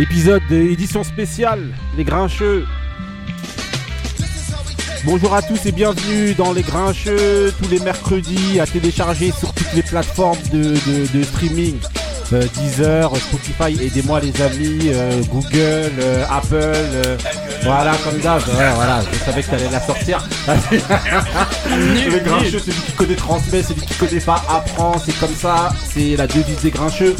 Épisode d'édition spéciale, les grincheux. Bonjour à tous et bienvenue dans les grincheux tous les mercredis à télécharger sur toutes les plateformes de, de- de streaming. Euh, Deezer, Spotify, aidez-moi les amis, euh, Google, euh, Apple, voilà comme d'hab, ouais, voilà, je savais que t'allais la sortir. les grincheux, celui qui connaît transmet, celui qui connaît pas apprend, c'est comme ça, c'est la devise des grincheux.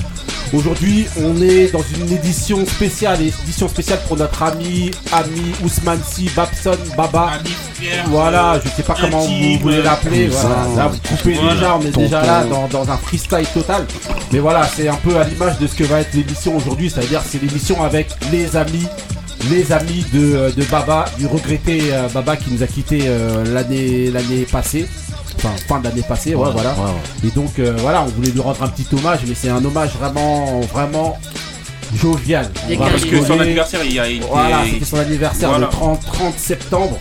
Aujourd'hui, on est dans une édition spéciale, édition spéciale pour notre ami, ami Ousmane Si, Babson, Baba. Voilà, je sais pas comment vous voulez l'appeler. Voilà. Là, vous coupez Voilà. déjà, on est déjà là dans, dans un freestyle total. Mais voilà, c'est un peu à l'image de ce que va être l'émission aujourd'hui, c'est-à-dire c'est l'émission avec les amis. Les amis de, euh, de Baba, du regretté euh, Baba qui nous a quitté euh, l'année l'année passée, enfin fin de l'année passée, ouais, voilà. Et donc euh, voilà, on voulait lui rendre un petit hommage, mais c'est un hommage vraiment, vraiment jovial. Parce que son anniversaire, il y a été. Voilà, c'était son anniversaire Voilà. le 30, 30 septembre.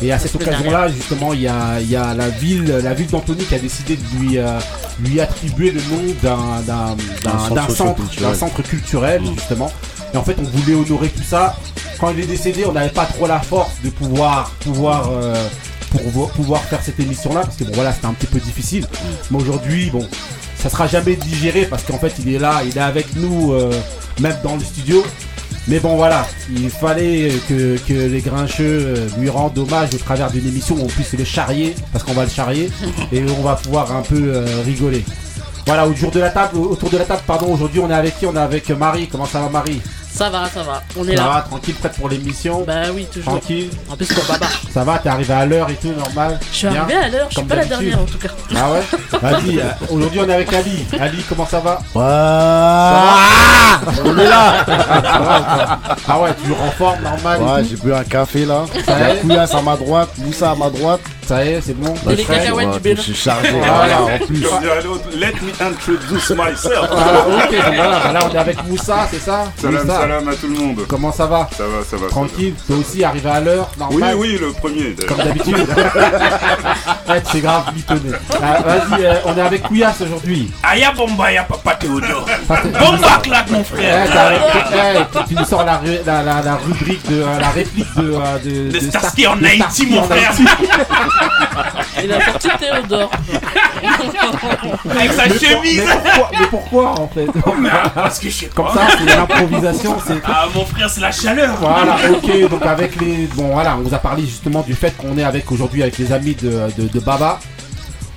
Et à cette occasion-là, justement, il y a, il y a la ville, la ville d'Antony qui a décidé de lui, euh, lui attribuer le nom d'un, d'un, d'un, d'un centre centre, culturel. d'un centre culturel, justement. Et en fait, on voulait honorer tout ça. Quand il est décédé, on n'avait pas trop la force de pouvoir, pouvoir, euh, pour pouvoir faire cette émission-là, parce que bon, voilà, c'était un petit peu difficile. Mais aujourd'hui, bon, ça sera jamais digéré parce qu'en fait, il est là, il est avec nous, euh, même dans le studio. Mais bon voilà, il fallait que, que les grincheux euh, lui rendent hommage au travers d'une émission où on puisse le charrier, parce qu'on va le charrier, et on va pouvoir un peu euh, rigoler. Voilà, autour de la table, autour de la table, pardon, aujourd'hui on est avec qui? On est avec Marie, comment ça va Marie? Ça va, ça va. On est Ça là. va, tranquille, prête pour l'émission Bah oui, toujours. Tranquille, En plus pour Baba. ça va, t'es arrivé à l'heure et tout, normal Je suis Bien arrivé à l'heure, je suis pas la dernière en tout cas. Ah ouais Vas-y, euh, aujourd'hui on est avec Ali. Ali, comment ça va Ouais. On est là Ah ouais, tu renformes, normal Ouais, j'ai bu un café là. Couillasse à ma droite, Moussa à ma droite. Ça y est, c'est bon Et les Frais cacahuètes Ouais, du Bénin. Je suis chargé. Voilà. Voilà, en plus. Let me introduce myself. Ah, ok, voilà, là on est avec Moussa, c'est ça Salam, à tout le monde. Comment ça va Ça va, ça va. Tranquille, toi aussi arrivé à l'heure. Oui, oui, le premier. d'ailleurs. Comme d'habitude. ouais, c'est grave, mitonné. Ah, Vas-y, euh, on est avec Couillasse aujourd'hui. Aya Bomba, ya Papa Théodore. Bomba claque, mon frère. tu- nous sors la, la, la, la rubrique de euh, la réplique de, euh, de, De de Starsky en Haïti, mon frère. Il a sorti Théodore. Avec sa Mais, pour- chemise. mais pourquoi, mais pourquoi en fait? Parce que je sais Comme pas. ça, c'est l'improvisation, c'est Ah, mon frère, c'est la chaleur. Voilà, ok, donc avec les. Bon, voilà, on vous a parlé justement du fait qu'on est avec aujourd'hui avec les amis de, de, de Baba.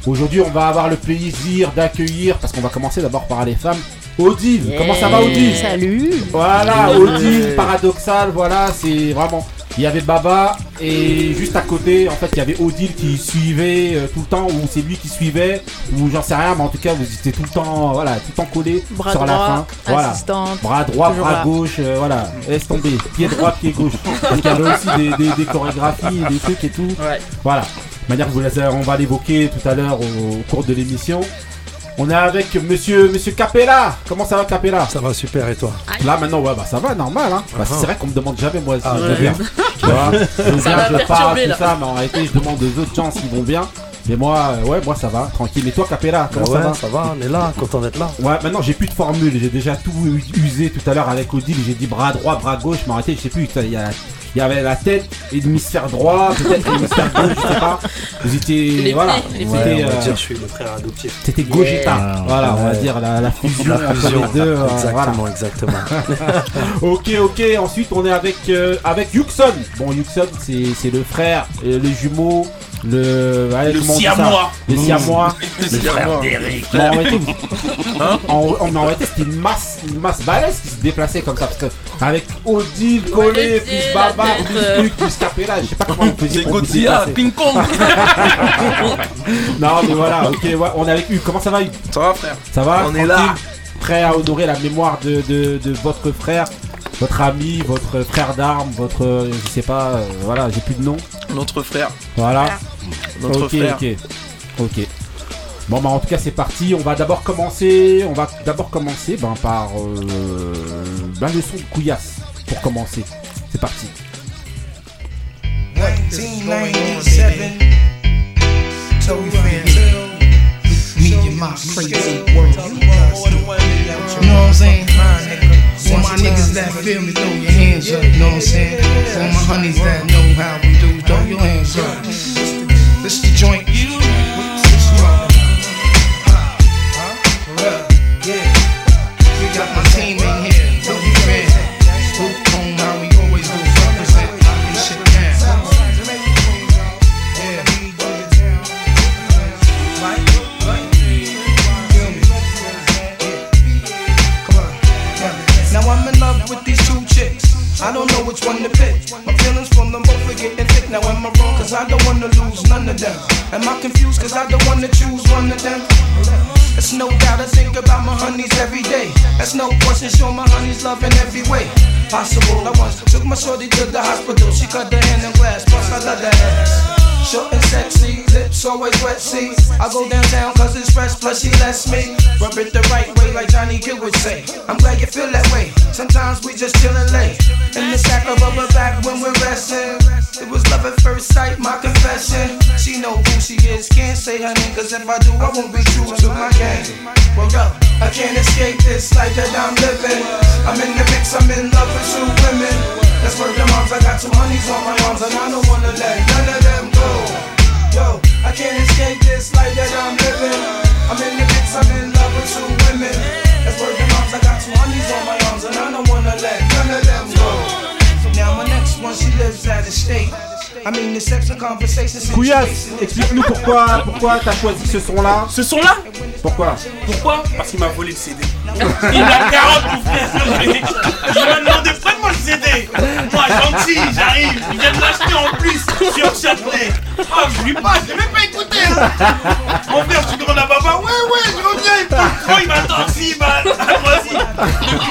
Aujourd'hui, on va avoir le plaisir d'accueillir, parce qu'on va commencer d'abord par les femmes, Odile. Comment ça va, Odile? Salut. Voilà, Odile, paradoxal, voilà, c'est vraiment. Il y avait Baba et juste à côté, en fait, il y avait Odile qui suivait euh, tout le temps, ou c'est lui qui suivait, ou j'en sais rien, mais en tout cas, vous étiez tout le temps, voilà, tout le temps collés Bras sur la fin. Voilà. Bras droit, bras là. gauche, euh, voilà, laisse tomber. Pied droit, pied gauche. Parce qu'il y avait aussi des, des- des chorégraphies, des trucs et tout. Ouais. Voilà. De manière que vous les- on va l'évoquer tout à l'heure au, au cours de l'émission. On est avec monsieur, monsieur Capella. Comment ça va, Capella? Ça va super et toi? Là, maintenant, ouais, bah ça va, normal. Hein. Bah, c'est vrai qu'on me demande jamais, moi, si Ah, je ouais. vais bien. Tu vois, je Ça je parle, tout ça, mais en réalité, je demande aux autres gens s'ils vont bien. Mais moi, euh, ouais, moi ça va, tranquille. Et toi, Capella, comment ouais, ça va on est là, content d'être là. Ouais, maintenant j'ai plus de formule, j'ai déjà tout usé tout à l'heure avec Odile, j'ai dit bras droit, bras gauche, mais arrêtez, je sais plus, il y, a- il y avait la tête et l'hémisphère droit, peut-être l'hémisphère gauche, je sais pas. Vous étiez, Les voilà, c'était, Ouais, on va euh, dire, je suis le frère adoptif. c'était Gogeta, Yeah. voilà, on va dire la, la fusion La entre les deux, euh, exactement, voilà. exactement. Ok, ok, ensuite on est avec, euh, avec Yuxon. Bon, Yuxon, c'est c'est le frère, les jumeaux, le, ouais, Le siamois. Les siamois. Le d'Eric. Mais en réalité, vous- en, c'était une masse, une masse balèze qui se déplaçait comme ça. Parce que avec Odile, Collé, les plus Baba, plus truc, plus Capella, je sais pas comment on faisait C'est Godzilla, Kong. Non, mais voilà, ok, ouais, on est avec Hugues. Comment ça va, Hugues Ça va, frère Ça va On est là. Prêt à honorer la mémoire de, de, de votre frère, votre ami, votre frère d'armes, votre. Je sais pas, euh, voilà, j'ai plus de nom. Notre frère. Voilà. Notre ok, frère. ok. Ok. Bon bah en tout cas c'est parti, on va d'abord commencer, on va d'abord commencer ben, par euh, ben, le son de couillasse pour commencer. C'est parti. 1997. Told friends, me and my crazy world. You know what I'm saying? All my niggas that feel me, throw your hands up, know what I'm saying? For my honeys that know how we do, throw your hands up. This the joint. This them. Am I confused? Cause I don't wanna choose one of them. It's no doubt I think about my honeys every day. That's no question, show my honeys love in every way possible. I once took my shorty to the hospital. She cut the hand in glass, plus I love that ass. Short and sexy, lips always wet, see. I go downtown cause it's fresh, plus she lets me rub it the right way, like Johnny Gill would say. I'm glad you feel that way. Sometimes we just chillin' late. In the sack of rubber back when we're resting. It was love at first sight, my confession. She know who she is, can't say her name, cause if I do, I won't be true to my game. Well, yo, I can't escape this life that I'm living. I'm in the mix, I'm in love with two women. That's where the moms, I got two honeys on my arms, and I don't wanna let none of them go. Yo, I can't escape this life that I'm living. I'm in the mix, I'm in love with two women. That's where the moms, I got two honeys on my arms, and I don't wanna let none of them go. Now my next one, she lives out of state. Couillasse, explique-nous pourquoi, pourquoi t'as choisi ce son-là. Ce son-là? Pourquoi? Pourquoi? Parce qu'il m'a volé le CD. Il m'a carotte, mon frère. Il m'a demandé prête-moi le CD. Moi, gentil, j'arrive. Il vient de l'acheter en plus sur Châtelet. Oh, je lui passe, je l'ai même pas écouté. Hein. Mon frère, je demande à papa. Ouais, ouais, je reviens. Il prend trop, il m'attend 6 balles. Moi aussi.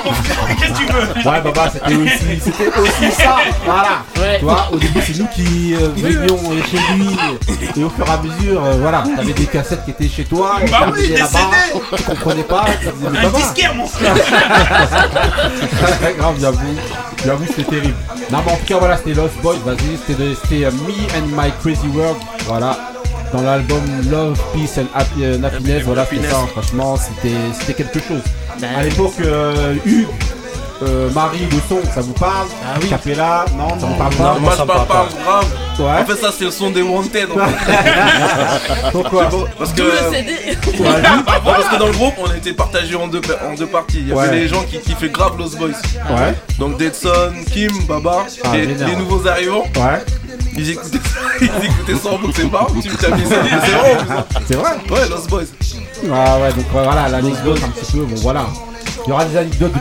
Mon frère, qu'est-ce que tu veux? Ouais, Baba, c'était aussi, c'était aussi ça. Voilà. Ouais. Tu vois, au début, c'est nous qui euh, chez lui. Et au fur et à mesure, euh, voilà, t'avais des cassettes qui étaient chez toi. et Bah oui, des là-bas. Tu comprenais pas. Tu disais, mais Un Baba. disquaire, mon frère. Grave, j'avoue. J'avoue, c'était terrible. Non, mais en tout cas, voilà, c'était Lost Boys. Vas-y, c'était de- c'était, euh, Me and My Crazy World. Voilà. Dans l'album Love, Peace and Happy- euh, Happiness. Voilà, c'était ça. hein. Franchement, c'était c'était quelque chose. À l'époque, euh, Hugues, euh, Marie, le son, ça vous parle Ah oui. Capella, non, ça vous parle pas Non, Moi ça je me parle pas grave. Ouais. En fait ça c'est le son des Wanted en fait. Pourquoi Parce que, Tout le CD. Ouais, Ouais, parce que dans le groupe on était partagé en deux, en deux parties. Il y avait Ouais. les gens qui kiffaient grave Lost Boys. Ouais. Donc Deadson, Kim, Baba, Ah, les, vénère. les nouveaux arrivants, Ouais. ils écoutaient, ils écoutaient ça en boucle, c'est pas tu t'as mis ça, mais c'est vrai en. C'est vrai Ouais, Lost Boys. Ah ouais, donc ouais, voilà, l'anecdote un petit peu, bon voilà. Il y aura des anecdotes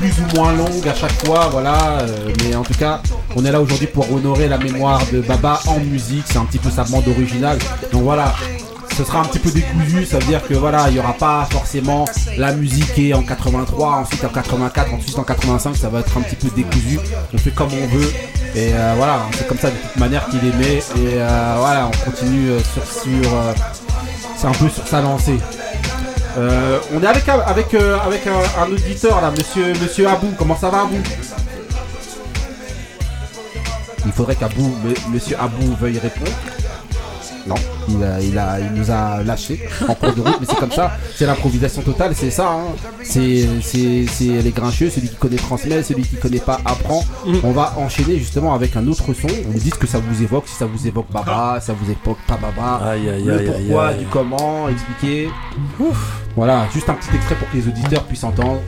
plus, ou moins longues à chaque fois, voilà. euh, mais en tout cas, on est là aujourd'hui pour honorer la mémoire de Baba en musique. C'est un petit peu sa bande originale. Donc voilà, ce sera un petit peu décousu. Ça veut dire que voilà, il n'y aura pas forcément la musique est en 83, ensuite en 84, ensuite en 85. Ça va être un petit peu décousu. On fait comme on veut. Et euh, voilà, c'est comme ça de toute manière qu'il aimait. Et euh, voilà, on continue sur, c'est un peu sur sa lancée. Euh, on est avec, un- avec, euh, avec un, auditeur là, monsieur, monsieur Abou. Comment ça va Abou? Il faudrait qu'Abou, monsieur Abou veuille répondre. Non, il, a- il, a, il nous a lâché en cours de route, mais c'est comme ça, c'est l'improvisation totale, c'est ça. hein. C'est c'est- c'est les grincheux, celui qui connaît transmet, celui qui connaît pas apprend. On va enchaîner justement avec un autre son. Vous me dites ce que ça vous évoque, si ça vous évoque Baba, si ça vous évoque pas Baba Aïe, aïe, le pourquoi, aïe. du comment, expliquer. Voilà, juste un petit extrait pour que les auditeurs puissent entendre.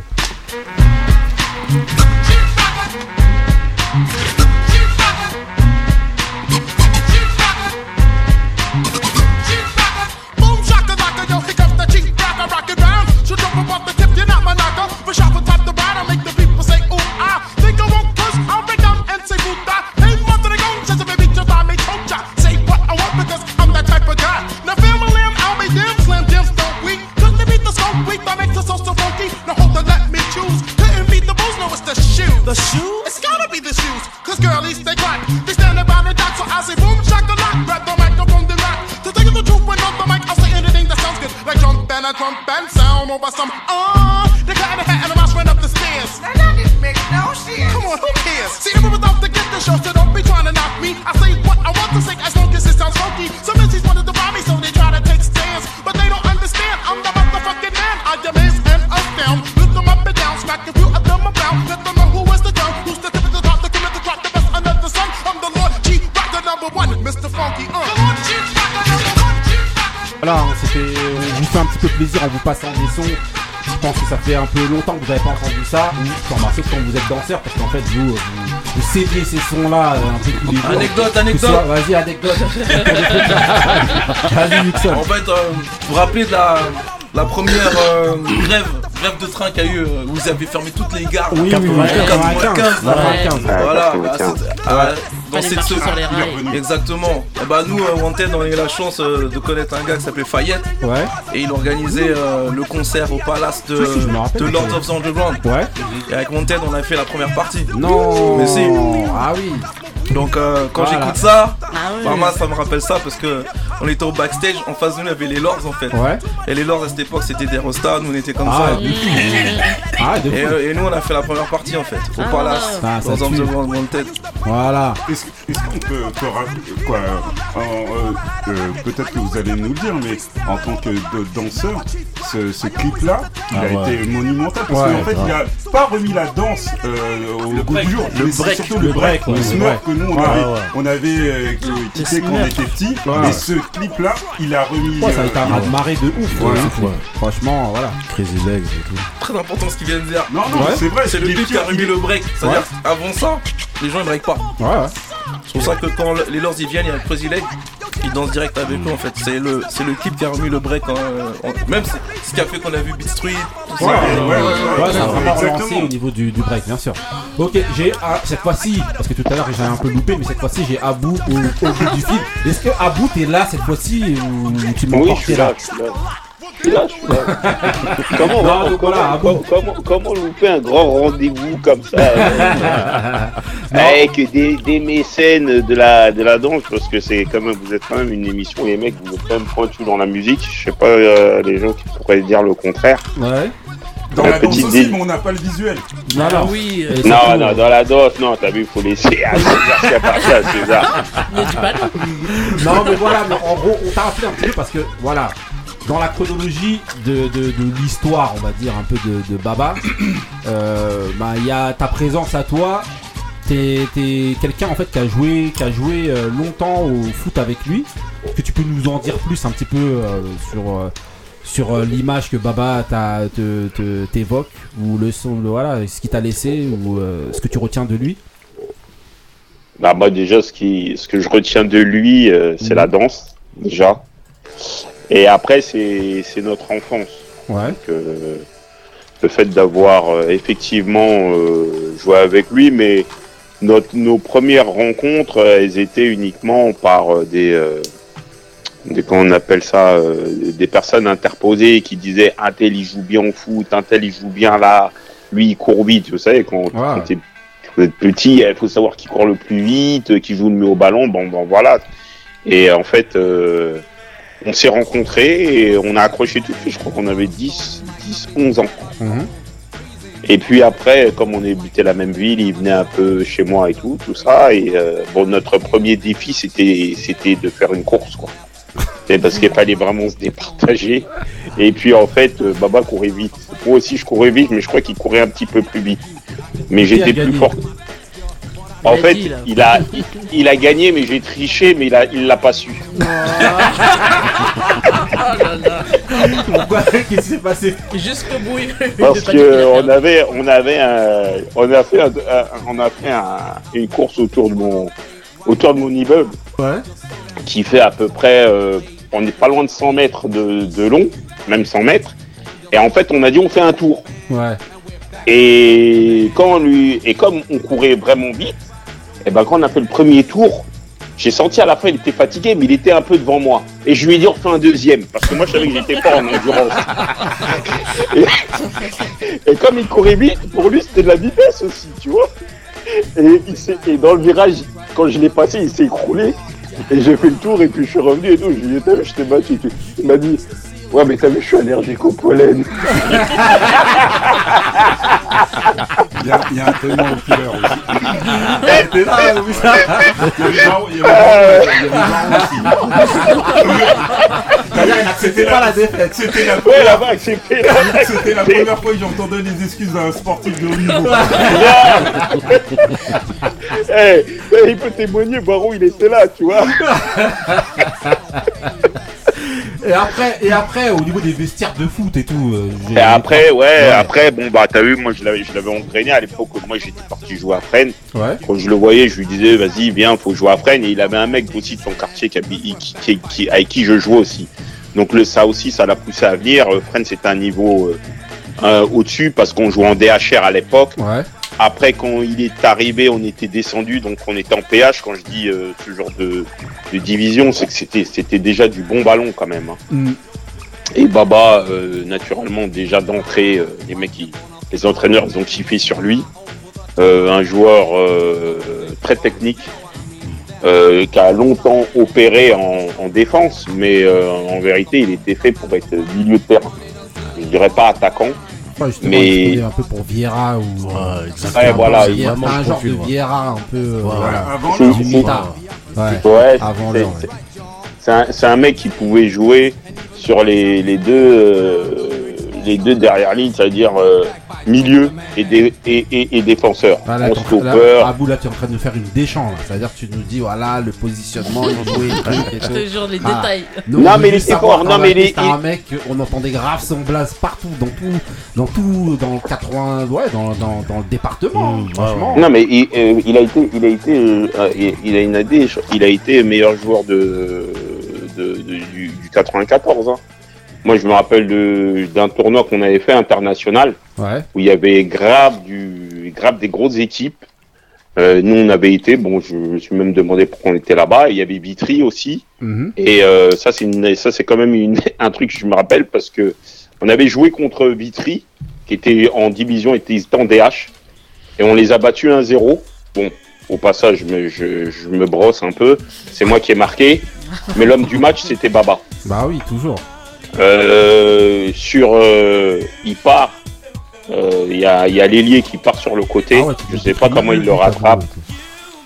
Plaisir en vous passant des sons. Je pense que ça fait un peu longtemps que vous n'avez pas entendu ça. Ou enfin, sauf quand vous êtes danseur, parce qu'en fait, vous, euh, vous, vous cédez ces sons-là euh, un peu tous les jours. Anecdote, Que anecdote. Vas-y, anecdote. Vas-y, Nixon. En fait, euh, vous vous rappelez de la, la première euh, grève, grève de train qu'il y a eu euh, où vous avez fermé toutes les gares Oui, oui, oui, 95. 95. Ouais. Voilà, bah, 95. c'est- dans Fallait marcher sur les rails. Exactement. Et bah nous, euh, Wanted, on a eu la chance euh, de connaître un gars qui s'appelait Fayette Ouais, et il organisait euh, le concert au palace de, si, rappelle. Lords of the Underground. ouais. Et avec Wanted, on a fait la première partie. Non. Mais si. Ah oui. Donc euh, quand Voilà. j'écoute ça, Ah ouais. vraiment ça me rappelle ça parce que on était au backstage, en face de nous il y avait les Lords en fait. Ouais. Et les Lords à cette époque c'était des rostas, nous on était comme Ah, ça. Ah, de Et, euh, et nous on a fait la première partie en fait, au Ah. palace, Ah, ça dans un World Wanted. Voilà. Est-ce est-ce qu'on peut, quoi, euh, euh, peut-être que vous allez nous le dire, mais en tant que de- danseur, ce, ce clip-là, il Ah a ouais. été monumental parce Ouais, qu'en fait, il a pas remis la danse euh, au goût du jour, Le mais c'est break, surtout le le break, le le smurf break. que nous on Ouais, avait, ouais. on avait euh, quitté quand on était petit, Ouais. et ce clip-là, il a remis. Ouais, ça a été un de ouf. Ouais. de ouf. Franchement, voilà. Crazy Legs et tout. Très important ce qu'il vient Non, non, Ouais. c'est vrai, C'est le clip qui a remis le break. C'est-à-dire avant ça, les gens ils break pas. Ouais, ouais. C'est pour ça que quand le- les Lords ils viennent, il y a Crazy Leg, ils dansent direct avec eux en fait. C'est le, c'est le clip qui a remis le break. hein, en- même c'est ce qui a fait qu'on a vu Beat Street, tout Ouais, ça. ouais, ouais, ouais, Ouais, ça a vraiment relancé au niveau du, du break, bien sûr. Ok, j'ai ah, cette fois-ci, parce que tout à l'heure j'ai un peu loupé, mais cette fois-ci j'ai Abou au, au bout du fil. Est-ce que Abou t'es là cette fois-ci ou tu m'as Oui, je emporté suis là, je suis là. Je suis là, je suis là. comment, Non, comment, donc voilà, comment, bon. comment, comment louper un grand rendez-vous comme ça euh, Avec des, des mécènes de la, de la danse, parce que c'est quand même, vous êtes quand même une émission, les mecs, vous êtes quand même pointus dans la musique. Je sais pas euh, les gens qui pourraient dire le contraire. Ouais. Dans La la danse petite aussi, dé- mais on n'a pas le visuel. Non, Ah non. oui, euh, Et Non, surtout, non, euh, dans la danse, non, t'as vu, il faut laisser à César ce qui appartient à. Non, mais voilà, mais en gros, on t'a rappelé un petit peu parce que, voilà, dans la chronologie de, de, de l'histoire, on va dire, un peu de, de Baba, euh, bah, il y a ta présence à toi. T'es t'es quelqu'un en fait qui a joué, qui a joué euh, longtemps au foot avec lui. Est-ce que tu peux nous en dire plus un petit peu euh, sur, euh, sur l'image que Baba t'a- te- te- t'évoque ou le son, le- voilà, ce qu'il t'a laissé ou ce que tu retiens de lui? Bah, moi, déjà, ce, qui, ce que je retiens de lui, c'est Mhm. la danse, déjà. Et après, c'est notre enfance. Ouais. Donc, euh, le fait d'avoir euh, effectivement euh, joué avec lui, mais notre, nos premières rencontres, euh, elles étaient uniquement par euh, des, euh, des, comment on appelle ça, euh, des personnes interposées qui disaient un tel il joue bien au foot, un tel il joue bien là, lui il court vite, vous savez, quand, quand t'es- vous êtes petit, il faut savoir qui court le plus vite, qui joue le mieux au ballon, bon, bon voilà. Et en fait, euh, on s'est rencontrés et on a accroché tout de suite, je crois qu'on avait 10, 10 11 ans. Mhm. Et puis après, comme on habitait la même ville, il venait un peu chez moi et tout, tout ça. Et euh, bon, notre premier défi, c'était, c'était de faire une course, quoi. C'est parce qu'il fallait vraiment se départager. Et puis en fait, euh, Baba courait vite. Moi aussi, je courais vite, mais je crois qu'il courait un petit peu plus vite. Mais j'étais plus fort. Il En a fait, dit, il a, il, il a gagné, mais j'ai triché, mais il a, il l'a pas su. Oh là là. Pourquoi Qu'est-ce qui s'est passé Jusqu'au bout, il Parce il veut pas dire qu'il a que on perdu. avait, on avait, un, on a fait, un- un- on a fait un- une course autour de mon, autour de mon immeuble. Ouais. qui fait à peu près, euh, on n'est pas loin de 100 mètres de, de long, même 100 mètres. Et en fait, on a dit on fait un tour. Ouais. Et quand on lui, et comme on courait vraiment vite, et ben quand on a fait le premier tour, j'ai senti à la fin il était fatigué, mais il était un peu devant moi. Et je lui ai dit on refait un deuxième, parce que moi je savais que j'étais pas en endurance. et, et comme il courait vite, pour lui c'était de la vitesse aussi, tu vois. Et, il et dans le virage, quand je l'ai passé, il s'est écroulé. Et j'ai fait le tour et puis je suis revenu et tout. Je lui ai dit, je t'ai battu. Il m'a dit, ouais, mais t'as vu, je suis allergique au pollen. Il y a, il y a un témoin oculaire aussi. T'es là, oui, ça. Il y a il y les marrons aussi. C'est-à-dire, il n'acceptait pas la défaite. C'était la Ouais, première là-bas, c'était. C'était la première fois que j'entendais les excuses d'un sportif de haut niveau. Eh, eh, il peut témoigner, Baron, il était là, tu vois. Et après, et après, au niveau des vestiaires de foot et tout. euh, Et après, ouais, après, bon, bah, t'as vu, moi, je l'avais, je l'avais entraîné à l'époque moi, j'étais parti jouer à Fresnes. Ouais. Quand je le voyais, je lui disais, vas-y, viens, faut jouer à Fresnes. Et il avait un mec aussi de son quartier qui, qui, qui- qui- avec qui je jouais aussi. Donc, le, ça aussi, ça l'a poussé à venir. Euh, Fresnes, c'était un niveau euh, euh, au-dessus parce qu'on jouait en DHR à l'époque. Ouais. Après, quand il est arrivé, on était descendu, donc on était en PH. Quand je dis euh, ce genre de, de division, c'est que c'était, c'était déjà du bon ballon quand même. hein. Mm. Et Baba, euh, naturellement, déjà d'entrée, euh, les mecs, ils- les entraîneurs, ils ont kiffé sur lui. Un joueur très technique, qui a longtemps opéré en, en défense, mais en vérité, il était fait pour être milieu de terrain. Je dirais pas attaquant. Justement, Mais- un peu pour Vieira ou. Ouais, C'était Ouais, un voilà, vraiment un genre profil, de. Vieira un peu. euh, voilà. Avant C'est-. Ouais. Un, c'est un mec qui pouvait jouer sur les, les deux euh, les deux derrière ligne, c'est-à-dire euh, milieu et, dé- et, et, et défenseur. Ah, là, train- là. Abou, là, tu es en train de nous faire une déchant. C'est-à-dire que tu nous dis, voilà, le positionnement, il jouait, le truc et Je tout. te jure, les Ah. détails. Nous, Non, on mais était savoir Non, mais il Afrique, est- c'était un mec, on entendait grave son blaze partout, dans tout, dans tout, dans le 80, ouais, dans, dans, dans le département, Mmh, franchement. Non, mais il, euh, il a été, il a été, euh, il, il a une AD, il a été meilleur joueur de, de, de- du, du 94. hein. Moi, je me rappelle d'un tournoi qu'on avait fait international. Ouais. où il y avait grave du grave des grosses équipes. Euh, nous on avait été, bon je me suis même demandé pourquoi on était là-bas. Il y avait Vitry aussi. Mhm. Et euh, ça c'est une ça c'est quand même une, un truc que je me rappelle parce que on avait joué contre Vitry qui était en division était en DH et on les a battus 1-0. Bon au passage je me, je, je me brosse un peu. C'est moi qui ai marqué. Mais l'homme du match c'était Baba. Bah oui, toujours. Euh, sur euh, il part. euh, Il y a, il y a l'ailier qui part sur le côté. Ah ouais, je sais pas comment il le rattrape.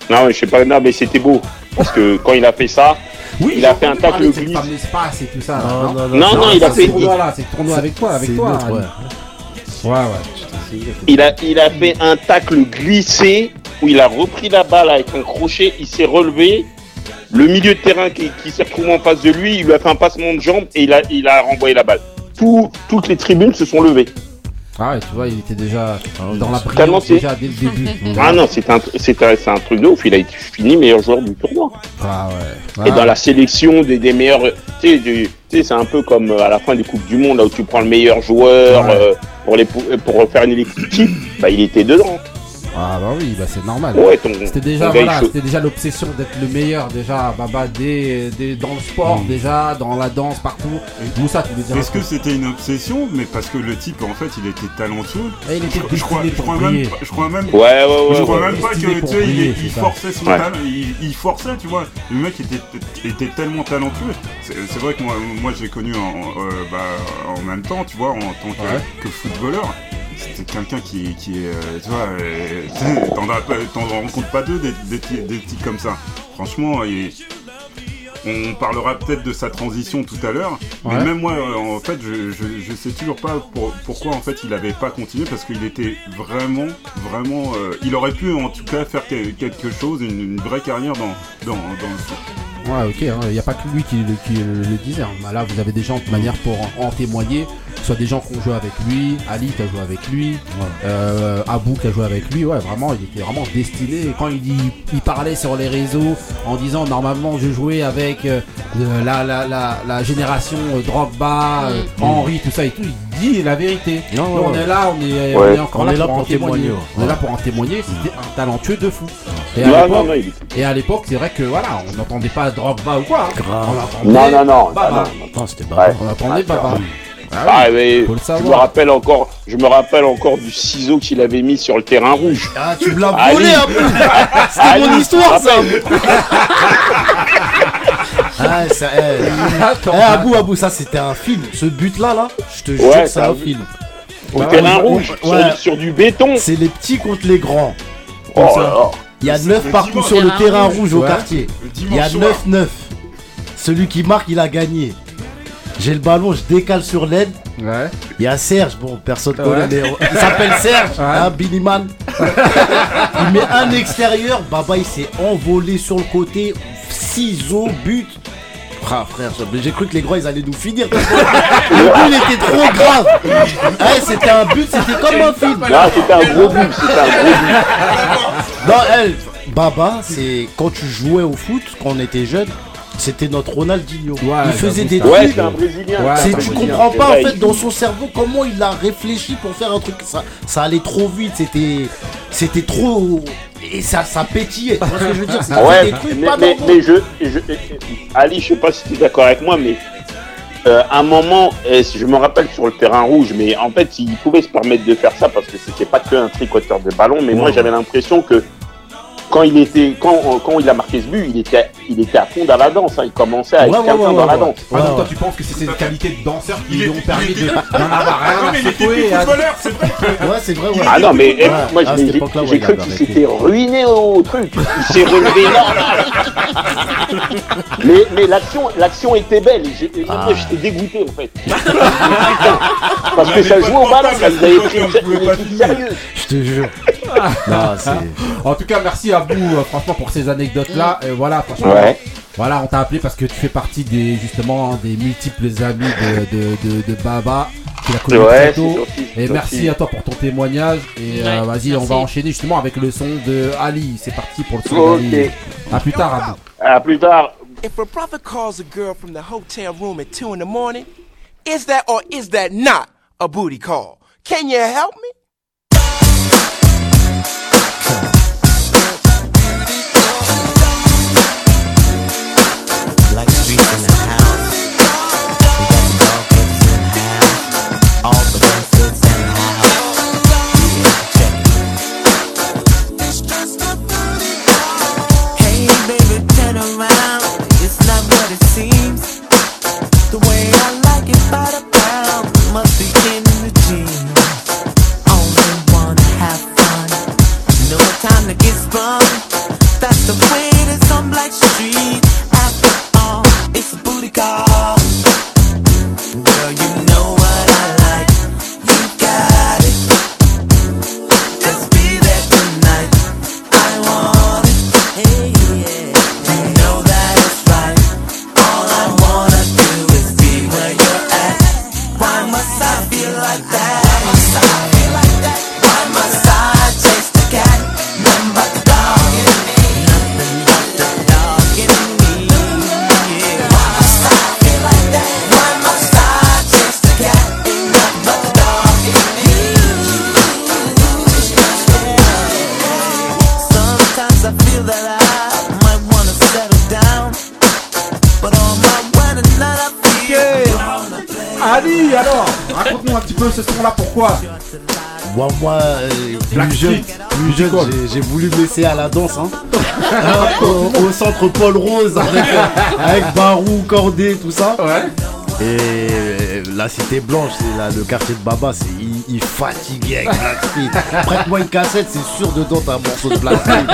Non, je sais pas. Non, mais c'était beau parce que quand il a fait ça. Oui, Il a fait un tacle glisse. fameux espace et tout ça. là, Non, non, Non, non, il a c'est fait- c'est le tournoi avec toi, avec toi. ouais. Ouais, ouais. il a, il a fait un tacle glissé où il a repris la balle avec un crochet. Il s'est relevé. Le milieu de terrain qui, qui s'est retrouvé en face de lui, il lui a fait un passement de jambe et il a, il a renvoyé la balle. Tout- toutes les tribunes se sont levées. Ah ouais, tu vois, il était déjà Ah, dans la c'est- déjà dès le début. Ah non, c'est un, c'est un, c'est un truc de ouf. Il a été fini meilleur joueur du tournoi. Ah ouais. Et Ah, dans la sélection des, des meilleurs, tu sais, du- tu sais, c'est un peu comme euh, à la fin des coupes du monde là où tu prends le meilleur joueur Ouais. euh, pour les pour faire une équipe. Bah il était dedans. Ah bah oui, bah c'est normal. Ouais, ton, C'était déjà voilà, c'était déjà l'obsession d'être le meilleur déjà Baba dès, dès- dans le sport Mm. déjà, dans la danse partout. Tu veux dire Est-ce que c'était une obsession? Mais parce que le type, en fait, il était talentueux. Il était Je, je crois, je même, je crois même, Ouais, ouais, ouais. je crois ouais. même pas que tu pour sais, il, briller, il c'est ça. forçait son Ouais. talent, il, il forçait, tu vois. Le mec était, était tellement talentueux. C'est c'est vrai que moi, moi j'ai connu en, euh, bah, en même temps, tu vois, en tant que, Ouais. que footballeur. C'était quelqu'un qui, qui euh, tu vois, euh, t'en rencontres pas deux des, des, types- des types comme ça. Franchement, il est- on parlera peut-être de sa transition tout à l'heure, Ouais. mais même moi, euh, en fait, je, je, je sais toujours pas pour- pourquoi en fait il avait pas continué parce qu'il était vraiment, vraiment, euh, il aurait pu en tout cas faire que- quelque chose, une, une vraie carrière dans dans, dans le. Ouais, ok, il n'y a pas que lui qui, le- qui le, le disait. hein. Bah, là, vous avez des gens de manière pour en, en témoigner. Soit des gens qui ont joué avec lui, Ali qui a joué avec lui, euh, Abou qui a joué avec lui. Ouais, vraiment, il était vraiment destiné. Et quand il, parlait sur les réseaux en disant normalement je jouais avec euh, la, la, la, la génération euh, Drogba, euh. Henry, tout ça et tout, il dit la vérité. Non, Nous, ouais, on est là, on est, Ouais. on est encore On là, est là pour, en témoigner, témoigner. ouais. On est là pour en témoigner. C'était un talentueux de fou. Et à Non, l'époque- non, non, il était- et à l'époque, c'est vrai que voilà, on n'entendait pas Drogba ou quoi. hein. Grave. On entendait Non, non, non. Baba. non, non. Non, c'était Ouais. pas On entendait Baba. Ah Ah, oui, mais je me rappelle encore, je me rappelle encore du ciseau qu'il avait mis sur le terrain rouge. Ah, tu me l'as volé un peu C'était mon histoire, ça Ah, ça, eh. Eh, Abou, Abou, ça c'était un film. Ce but-là, là, je te jure Ouais, que c'est un film. Au Ouais, terrain rouge, ouais. sur, sur du béton. C'est les petits contre les grands. Oh ça. Il y a C'est 9 le partout sur le Terrain rouge, au quartier. Il y a dimanche soir. 9-9. Celui qui marque, il a gagné. J'ai le ballon, je décale sur l'aide. Ouais. Il y a Serge, bon, personne Ouais. connaît, mais il s'appelle Serge, Ouais. hein, Billy Man. il met un extérieur, Baba il s'est envolé sur le côté, ciseaux, but. Ah, frère, j'ai- cru que les grands ils allaient nous finir. Le but était trop grave. Ouais, c'était un but, c'était comme un film. Là, c'était un gros but, c'était un gros but. Non, elle, Baba, c'est quand tu jouais au foot, quand on était jeune, c'était notre Ronaldinho. il faisait des Ouais, trucs. c'est un Brésilien. Ouais, un tu comprends pas en fait dans son cerveau comment il a réfléchi pour faire un truc ça, ça allait trop vite c'était c'était trop et ça ça pétillait tu vois ce que je veux dire? C'était Ouais, des trucs mais, pas mais, normaux. mais je, je- Ali, je sais pas si tu es d'accord avec moi, mais euh, à un moment, je me rappelle sur le terrain rouge, mais en fait, il pouvait se permettre de faire ça parce que c'était pas que un tricoteur de ballon, mais moi Ouais. j'avais l'impression que quand il était, quand, quand il a marqué ce but, il était, il était à fond dans la danse. hein, il commençait à être Ouais, ouais, ouais, dans ouais, la danse. Ah, donc Ouais, toi tu penses que c'est ces qualités de danseur qui lui ont permis de d'en avoir Ah rien non, à secouer c'est vrai que. ouais c'est vrai. Ah non, mais eh, moi À j'ai cru qu'il s'était ruiné au truc. Il s'est relevé là. mais mais l'action était belle. Ah. moi, J'étais dégoûté en fait. Parce que ça joue au ballon, ça vous avez pris une sérieuse. je te jure non En tout cas, merci à vous, euh, franchement, pour ces anecdotes-là. Et voilà, franchement, Ouais. voilà, on t'a appelé parce que tu fais partie des justement des multiples amis de, de, de, de Baba. Tu l'as connu Ouais, très c'est tôt. gentil, Et gentil. merci à toi pour ton témoignage. Et euh, Ouais, vas-y, on va enchaîner justement avec le son de Ali. C'est parti pour le son Ok. d'Ali. À plus tard, Abou. À plus tard. If a brother calls a girl from the hotel room at 2 in the morning, is that or is that not a booty call? Can you help me? J'ai- voulu me laisser à la danse. Hein. Au, au centre Paul Rose avec, euh, avec Barou, Cordé, tout ça. Ouais. Et euh, la cité blanche, c'est là, le quartier de Baba, c'est il, il fatiguait avec Black Street. Prête-moi une cassette, c'est sûr dedans t'as un morceau de Black Street.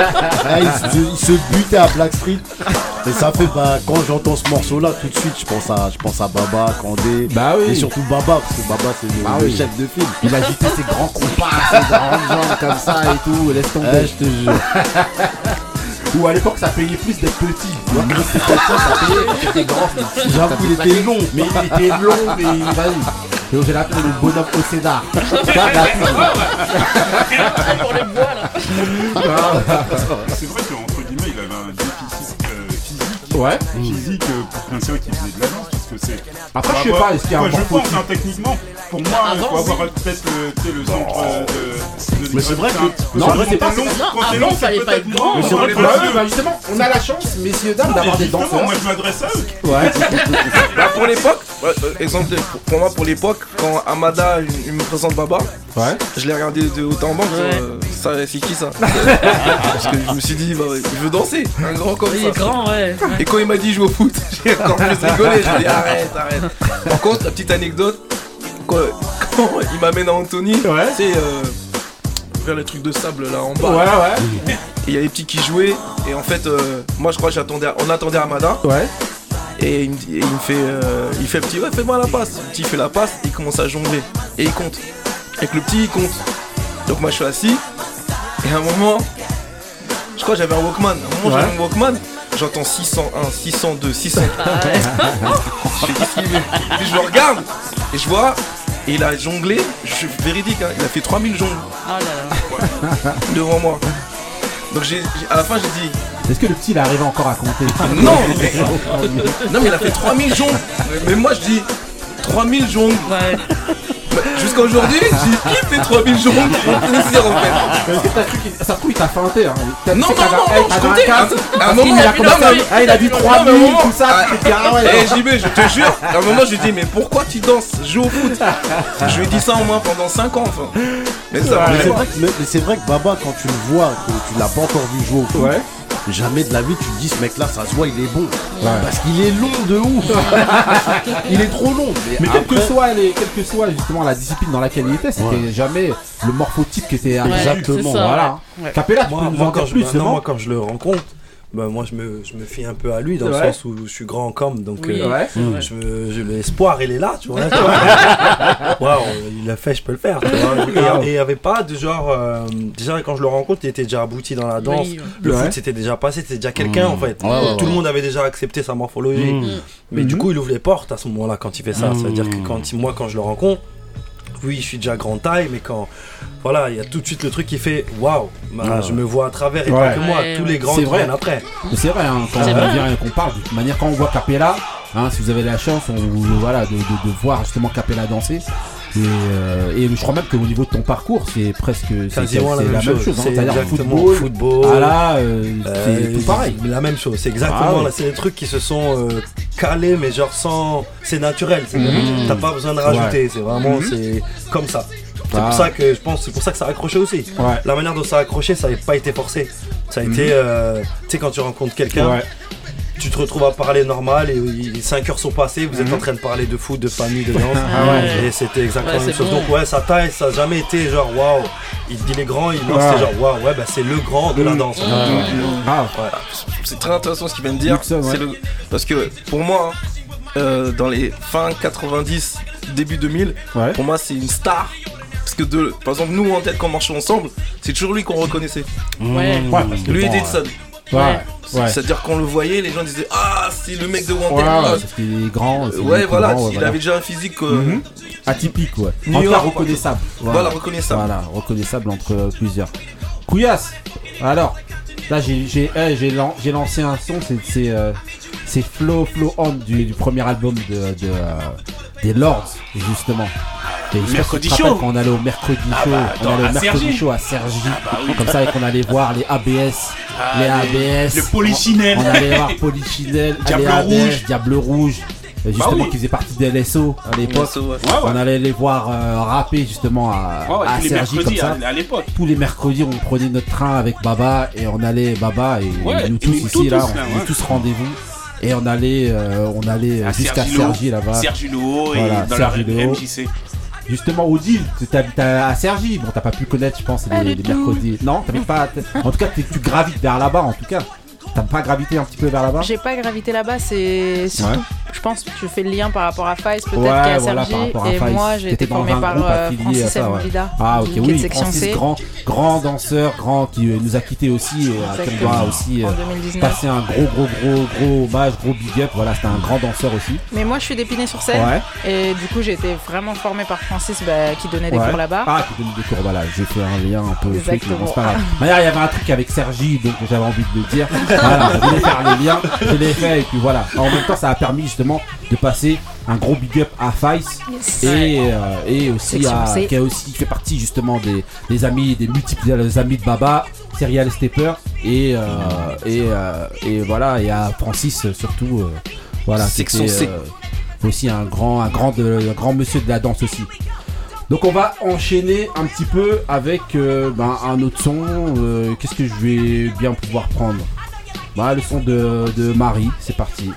Il, se, il se butait à Black Street. Et ça fait bah quand j'entends ce morceau là, tout de suite je pense à je pense à Baba, Candé. Bah oui. Et surtout Baba, parce que Baba c'est le, Bah le oui. chef de film. Il agitait ses grands compas, ses grandes jambes comme ça et tout, laisse tomber. Ouais, je te jure. Ou à l'époque, ça payait plus d'être petit. Tu vois, ça payait quand t'étais grand. J'avoue, il était long. Mais il était long, mais vas-y. Donc j'ai l'appelé le bonhomme au cédar. Pour les bois là. C'est vrai Ouais. Physique euh, pour qu'un qui faisait de la danse, parce que c'est. Après, je sais pas, est-ce qu'il y a un Je pense, hein, techniquement, pour moi, il faut avoir peut-être euh, le centre euh, de. de Mais c'est vrai que- Non, c'est pas- long- non, quand t'es long, c'est pas être peut-être grand. Mais c'est vrai que bah, bah, justement, on a la chance, messieurs, dames, d'avoir des danseurs. moi je m'adresse à eux. Ouais. Bah pour l'époque, ouais, euh, exemple pour, pour moi pour l'époque, quand Amada il, il me présente Baba, Ouais. je l'ai regardé de haut en bas, euh, ça c'est qui ça Parce que je me suis dit, bah, il veut danser, un grand comme Il ça. est grand, ouais. Et quand il m'a dit jouer au foot, j'ai encore plus rigolé, je me dis arrête, arrête. Par contre, la petite anecdote, quand, quand il m'amène à Anthony, Ouais. c'est euh, vers les trucs de sable là en bas. Ouais, ouais. Et il y a les petits qui jouaient, et en fait, euh, moi je crois que j'attendais, on attendait Amada. Ouais. Et il me, dit- et il me fait, euh, il fait petit, ouais, fais-moi la passe. Le petit fait la passe, il commence à jongler et il compte. Avec le petit, il compte. Donc moi je suis assis et à un moment, je crois que j'avais un Walkman. À un moment Ouais. j'avais un Walkman. j'entends 601, 602, 603. je fais qu'est-ce qu'il veut? Puis je le regarde et je vois, et il a jonglé, je suis véridique, hein, il a fait 3000 jongles devant moi. Donc j'ai, j'ai- à la fin j'ai dit, Est-ce que le petit il arrive encore à compter? Non mais, non mais il a fait 3000 jongles. Mais moi je dis 3000 jongles. Bah, Jusqu'à aujourd'hui, j'ai kiffé 3000 jongles pour plaisir en fait. Est-ce que t'as cru qu'il ça se trouve il t'a feinté hein T'as- Non, non, non, non, t'as je un comptais. À un moment, qu'il a commencé ah, il a dit non, mais 3000, à un moment- tout ça, ah ouais, Eh. JB, je te jure, à un moment je lui dis mais pourquoi tu danses Joue au foot? Je lui ai dit ça au moins pendant 5 ans enfin. Mais c'est vrai, vrai que Baba, quand tu le vois, que tu l'as pas encore vu jouer au foot, jamais de la vie tu te dis ce mec là, ça se voit, il est bon. Parce qu'il est long de ouf. il est trop long. Mais quelle que soit les, quelle que soit justement la discipline dans laquelle il était, c'était Ouais. jamais le morphotype qui était Ouais, exactement. Voilà. ouais. Capella, tu moi, peux nous moi, en quand dire je, plus bah, non, moi, quand je le rencontre, bah, moi je me, je me fie un peu à lui dans Ouais. le sens où je suis grand comme donc Oui, euh, ouais, je me- je- l'espoir il est là tu vois Waouh, il l'a fait je peux le faire tu vois. et et il y avait pas de genre euh, déjà quand je le rencontre il était déjà abouti dans la danse Oui, ouais. le Ouais. foot c'était déjà passé c'était déjà quelqu'un Mmh. en fait Ouais, ouais, tout le monde avait déjà accepté sa morphologie Mmh. mais du coup il ouvre les portes à ce moment là quand il fait ça Mmh. c'est à dire que quand il- moi quand je le rencontre oui, je suis déjà grande taille, mais quand voilà, il y a tout de suite le truc qui fait waouh, bah, Ouais. je me vois à travers et Ouais. pas que moi, Ouais, tous ouais. les grands vrai. viennent après. Mais c'est vrai, hein, quand on vrai. vient et qu'on parle, de toute manière, quand on voit Capella, hein, si vous avez la chance on, vous- voilà, de, de- de voir justement Capella danser. Et, euh, et je crois même qu'au niveau de ton parcours, c'est presque c'est- la même chose. hein. C'est C'est-à-dire football, football. Voilà, euh, Euh, c'est tout pareil. La même chose, c'est exactement Ah ouais. c'est des trucs qui se sont calés, mais genre sans. C'est naturel, Mhm. t'as pas besoin de rajouter, Ouais. c'est vraiment, Mhm. c'est comme ça. C'est Ah. pour ça que je pense, c'est pour ça que ça a accroché aussi. Ouais. La manière dont ça a accroché, ça n'avait pas été forcé. Ça a Mhm. été, euh, tu sais, quand tu rencontres quelqu'un. Ouais. Tu te retrouves à parler normal et 5 heures sont passées, vous êtes Mhm. en train de parler de foot, de famille, de danse. Ah ouais. Et c'était exactement Ouais, la même c'est chose. bon. Donc ouais, sa taille, ça n'a jamais été genre waouh. Il dit les grands, il Ouais. c'était genre waouh, ouais, bah c'est le grand de la danse. Ah, C'est très intéressant ce qu'il vient de dire. Nixon, ouais. C'est le- Parce que pour moi, euh, dans les fin 90, début 2000, pour moi c'est une star. Parce que de, par exemple, nous en tête quand on marchait ensemble, c'est toujours lui qu'on reconnaissait. Ouais. Ouais, parce que lui et. Ouais. Ouais. C'est-à-dire qu'on le voyait, les gens disaient Ah, c'est le mec de Wanted. Ouais, Ah, ouais, c'était grand. c'était Ouais, voilà, grand, ouais, il voilà. avait déjà un physique. euh, Mhm. Atypique, ouais. New York, reconnaissable. Voilà, reconnaissable. Voilà, reconnaissable entre euh, plusieurs. Couillasse Alors, là, j'ai j'ai eh, lancé un son, c'est- c'est euh, c'est Flow Flow On du, du premier album de, de, euh, des Lords, justement. Et Mercredi Show. quand on allait au mercredi Ah show, bah, on allait au mercredi show à Sergi, Ah bah oui. comme ça et qu'on allait voir les ABS, Ah, les ABS, le Polichinelle. on, on allait voir Polichinelle, Diable les ABS, Rouge. Diable Rouge, justement Bah oui. qui faisait partie de LSO à l'époque. Ouais. Ouais. On allait les voir euh, rapper justement à, Ouais, à mercredis comme ça. à- à l'époque. Tous les mercredis, on prenait notre train avec Baba et on allait Baba et nous tous ici tous, là, là, on faisait ouais. tous rendez-vous et on allait, euh, on allait jusqu'à Sergi là-bas. Sergi Lo et Voilà, dans la Sergi Lo. MJC. Justement, Odile, tu habites à à Cergy. Bon, t'as pas pu connaître, je pense, les, les mercredis. Non, t'habites pas. En tout cas, tu gravites vers là-bas, en tout cas. T'as pas gravité un petit peu vers là-bas J'ai pas gravité là-bas, c'est surtout, Ouais. je pense que tu fais le lien par rapport à Faïs, peut-être Ouais, qui est à voilà, et moi j'ai été un par euh, Francis ça, ouais. Ah, ok, qui oui, Francis, C. grand, grand danseur, grand qui euh, nous a quittés aussi, et à qui on doit aussi euh, En 2019. passer un gros, gros, gros, gros hommage, gros big up. Voilà, c'était un grand danseur aussi. Mais moi je suis d'Épinay sur scène, Ouais. et du coup j'ai été vraiment formée par Francis bah, qui donnait des cours là-bas. Ah, qui donne des cours, voilà, j'ai fait un lien un peu truc, mais bon, c'est pas grave. Il y avait un truc avec Sergi, donc j'avais envie de le dire. Voilà, je voulais faire le lien, je l'ai fait, et puis voilà. En même temps, ça a permis justement de passer un gros big up à Faïs Yes. et, euh, et aussi à, qui a aussi fait partie justement des, des amis, des multiples amis de Baba, Serial Stepper et, euh, et, euh, et voilà, et à Francis surtout. euh, voilà, Section c'était, C. euh, aussi un grand, un grand, de- un grand monsieur de la danse aussi. Donc on va enchaîner un petit peu avec euh, ben, un autre son. euh, Qu'est-ce que je vais bien pouvoir prendre? Bah, Le son de, de Marie, c'est parti.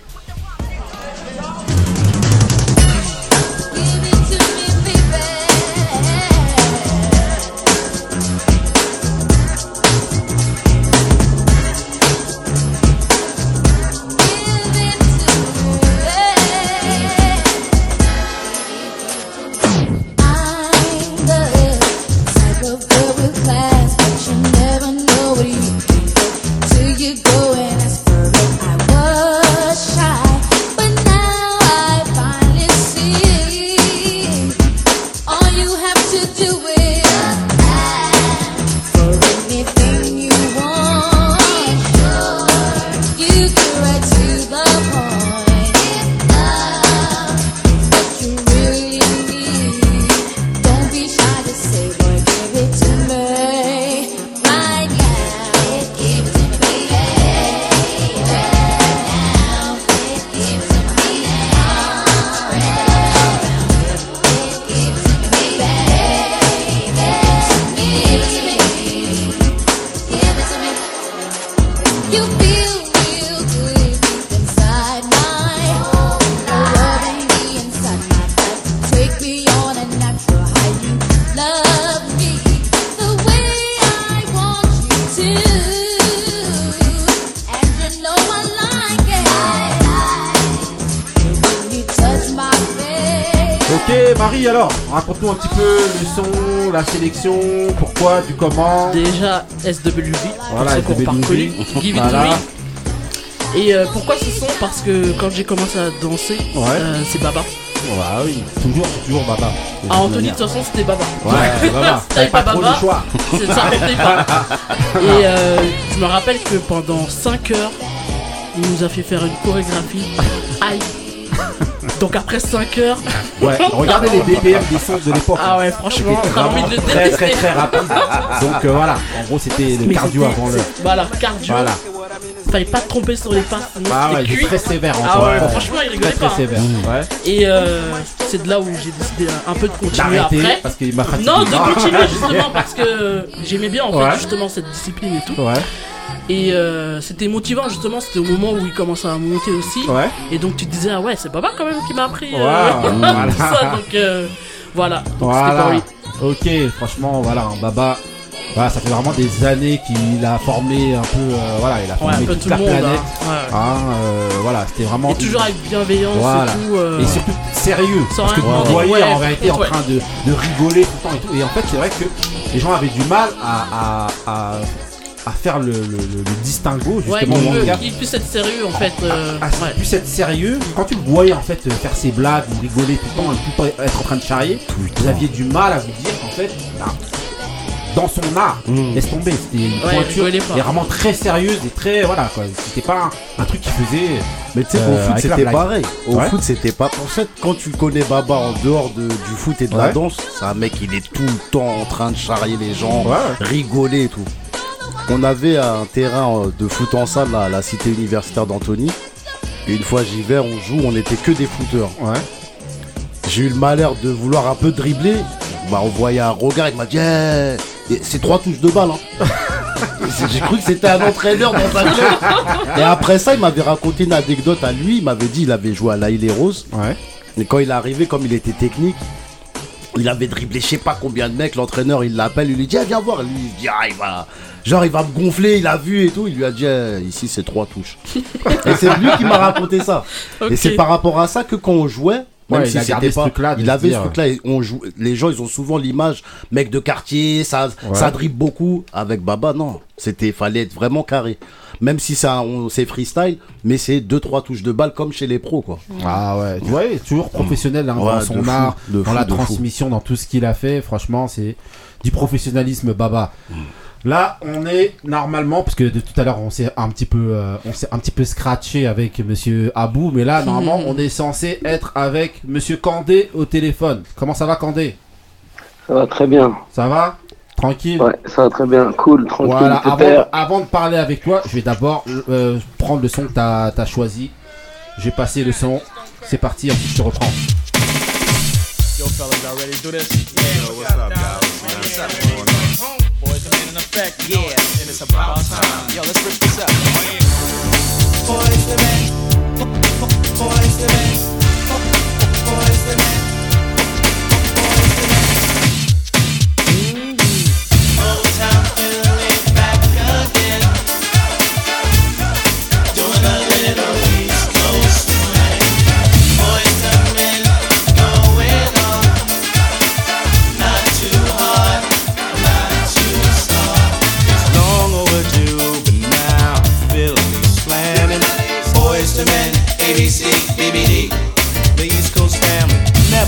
Till you go and ask for it. Comment. Déjà SWV, Voilà, pour ceux reconnu. Give it to Voilà. me. Et euh, pourquoi ce son Parce que quand j'ai commencé à danser, euh, c'est Baba. Ouais, oui, toujours, toujours Baba. Ah, Anthony, de toute façon, c'était Baba. Ouais, c'est Baba. T'avais pas, pas Baba, c'est ça, pas. Et euh, je me rappelle que pendant 5 heures, il nous a fait faire une chorégraphie. Aïe. Donc après 5 heures. Ouais, regardez les BPM des sons de l'époque. Ah ouais, franchement, C'était t'as envie de le très très très rapide. Donc euh, voilà, en gros c'était le Mais cardio c'était- avant c'est- Voilà, cardio. Voilà. Fallait pas te tromper sur les pas. sinon Ah c'était ouais, il est cuit. très sévère Ah encore. ouais, Ouais. franchement, il rigolait Très, très hein. sévère, ouais. Et euh, c'est de là où j'ai décidé un peu de continuer D'arrêter, après. parce qu'il m'a fatigué. Non, de continuer justement parce que j'aimais bien en fait Ouais. justement cette discipline et tout. Ouais. Et euh, c'était motivant justement, c'était au moment où il commençait à monter aussi. Ouais. Et donc tu te disais, ah ouais, c'est Baba quand même qui m'a appris euh, Wow, voilà. tout ça. Donc euh, voilà, donc c'était Voilà. pour lui. Ok, franchement, voilà, un Baba. Voilà, ça fait vraiment des années qu'il a formé un peu, euh, voilà, il a formé un peu toute tout la le monde, planète. hein. Ouais. Hein, euh, voilà, c'était vraiment. Et toujours avec bienveillance Voilà. et tout. euh, Et surtout sérieux. sans Parce que rien vous voyez Ouais, en réalité en ouais. train de, de rigoler tout le temps et tout. Et en fait, c'est vrai que les gens avaient du mal à, à, à, à faire le, le, le- le distinguo Ouais, justement. veut- handicap. qu'il puisse être sérieux en fait. euh, Ah, c'est plus être sérieux. Quand tu le voyais en fait faire ses blagues, ou rigoler tout le temps, et tout le temps être en train de charrier, vous aviez du mal à vous dire qu'en fait, bah, dans son art, laisse tomber, c'était une Ouais, il pointure vraiment très sérieuse et très voilà quoi. C'était pas un, un truc qu'il faisait. Mais tu sais, euh, au foot, c'était pareil. Au Ouais. foot, c'était pas. En fait, quand tu connais Baba en dehors de- du foot et de la Ouais. danse, c'est un mec, il est tout le temps en train de charrier les gens, Ouais. rigoler et tout. On avait un terrain euh, de foot en salle à la cité universitaire d'Antony. Et une fois j'y vais, on joue, on était que des footeurs. J'ai eu le malheur de vouloir un peu dribbler. Bah, on voyait un regard, il m'a dit Eh, et c'est trois touches de balle. Hein. J'ai cru que c'était un entraîneur dans un club. Et après ça, il m'avait raconté une anecdote à lui. Il m'avait dit il avait joué à l'Aïle et Rose. Et quand il est arrivé, comme il était technique, il avait dribblé je sais pas combien de mecs. L'entraîneur, il l'appelle, il lui dit ah, viens voir. Lui, il dit ah, il va. Genre, il va me gonfler, il a vu et tout. Il lui a dit Eh, ici, c'est trois touches. et c'est lui qui m'a raconté ça. Et c'est par rapport à ça que quand on jouait, même Ouais, si c'était ce pas- de il avait ce truc-là. on joue, les gens, ils ont souvent l'image, mec de quartier, ça, Ouais. ça dribble beaucoup. Avec Baba, non. C'était, fallait être vraiment carré. Même si ça, on, c'est freestyle, mais c'est deux, trois touches de balle comme chez les pros, quoi. Ah ouais, tu vois, il est toujours professionnel hein, Ouais, dans son fou, art, dans fou, la fou. transmission, dans tout ce qu'il a fait. Franchement, c'est du professionnalisme, Baba. Là, on est normalement, parce que de tout à l'heure, on s'est un petit peu, euh, on s'est un petit peu scratché avec Monsieur Abou, mais là, normalement, on est censé être avec Monsieur Candé au téléphone. Comment ça va, Candé Ça va très bien. Ça va? Tranquille Ouais, ça va très bien. Cool, tranquille. Voilà, avant, de parler avec toi, je vais d'abord euh, prendre le son que tu as, choisi. Je vais passer le son. C'est parti, ensuite je te reprends. Yo, fellas, y'all ready to do this? Yeah, what's up, guys? What's up, man? Boys, come in effect. Yeah, and it's about time. Yo, let's rip this up. Boys, the men. Boys, the men. Boys, the men.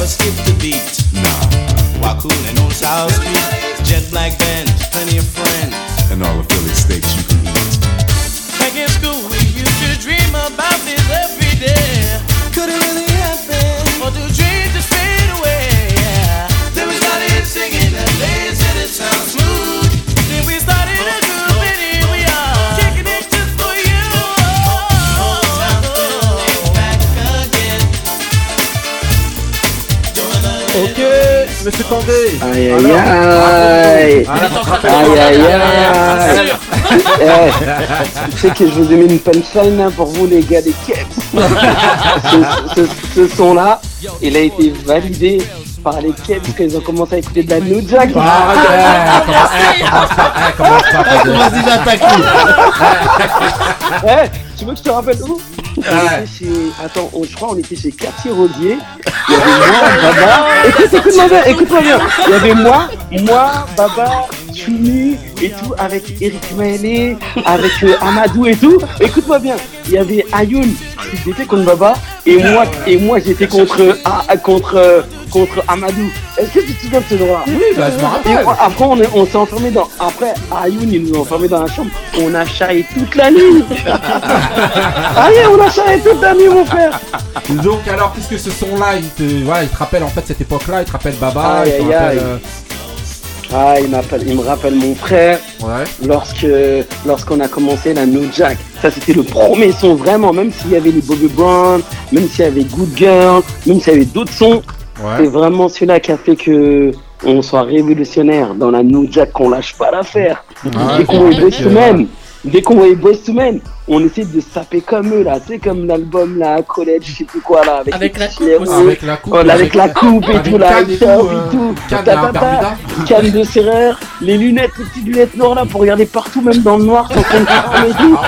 Never skip the beat. Nah, while cooling on South Street, jet black band, plenty of friends. and all the Monsieur Candé. Aïe aïe Alors, aïe. Ah, là, Aïe aïe aïe. Eh, Tu sais que je vous ai mis une punchline hein, pour vous les gars des Keps. Ce, ce- ce son-là, il a été validé par les Keps quand ils ont commencé à écouter de la New Jack. Vas-y, j'attaque Eh, Tu veux que je te rappelle où? On était chez. Attends, je crois on était chez Quartier Rosier. Il y avait moi, Baba. Écoute, écoute-moi bien, écoute-moi bien. Il y avait moi, moi, Baba, Chumi et tout, avec Eric Maélé, avec euh, Amadou et tout. Écoute-moi bien. Il y avait Ayoun qui était contre Baba et moi, et moi j'étais contre, ah, contre, contre Amadou. Est-ce que tu te souviens de ce droit? Oui, bah, je me rappelle. Après, on, est- on s'est enfermé dans. Après, Ayoun, il nous a enfermés dans la chambre. On a charré toute la nuit. Allez, on a charré toute la nuit, mon frère. Donc alors qu'est-ce que ce son là il te, voilà, il te rappelle en fait cette époque là, il te rappelle Baba, Aïe, il te aïe, rappelle, aïe. euh, Ah, il, me rappelle mon frère. Lorsque, lorsqu'on a commencé la No Jack. Ça, c'était le premier son, vraiment. Même s'il y avait les Bobby Brown, même s'il y avait Good Girl, même s'il y avait d'autres sons. C'est vraiment celui-là qui a fait que on soit révolutionnaire dans la No Jack, qu'on lâche pas l'affaire. Ah, dès qu'on II ouais. Men, dès qu'on voyait Boyz II Men, on essayait de se taper comme eux, là. Tu sais, comme l'album, là, College, je sais plus quoi, là. Avec, la coupe aussi. Avec la coupe, là, avec avec- la coupe et tout, là. et tout, euh, canne. Canne de serreur, les lunettes, les petites lunettes noires, là, pour regarder partout, même dans le noir, sans qu'on et tout.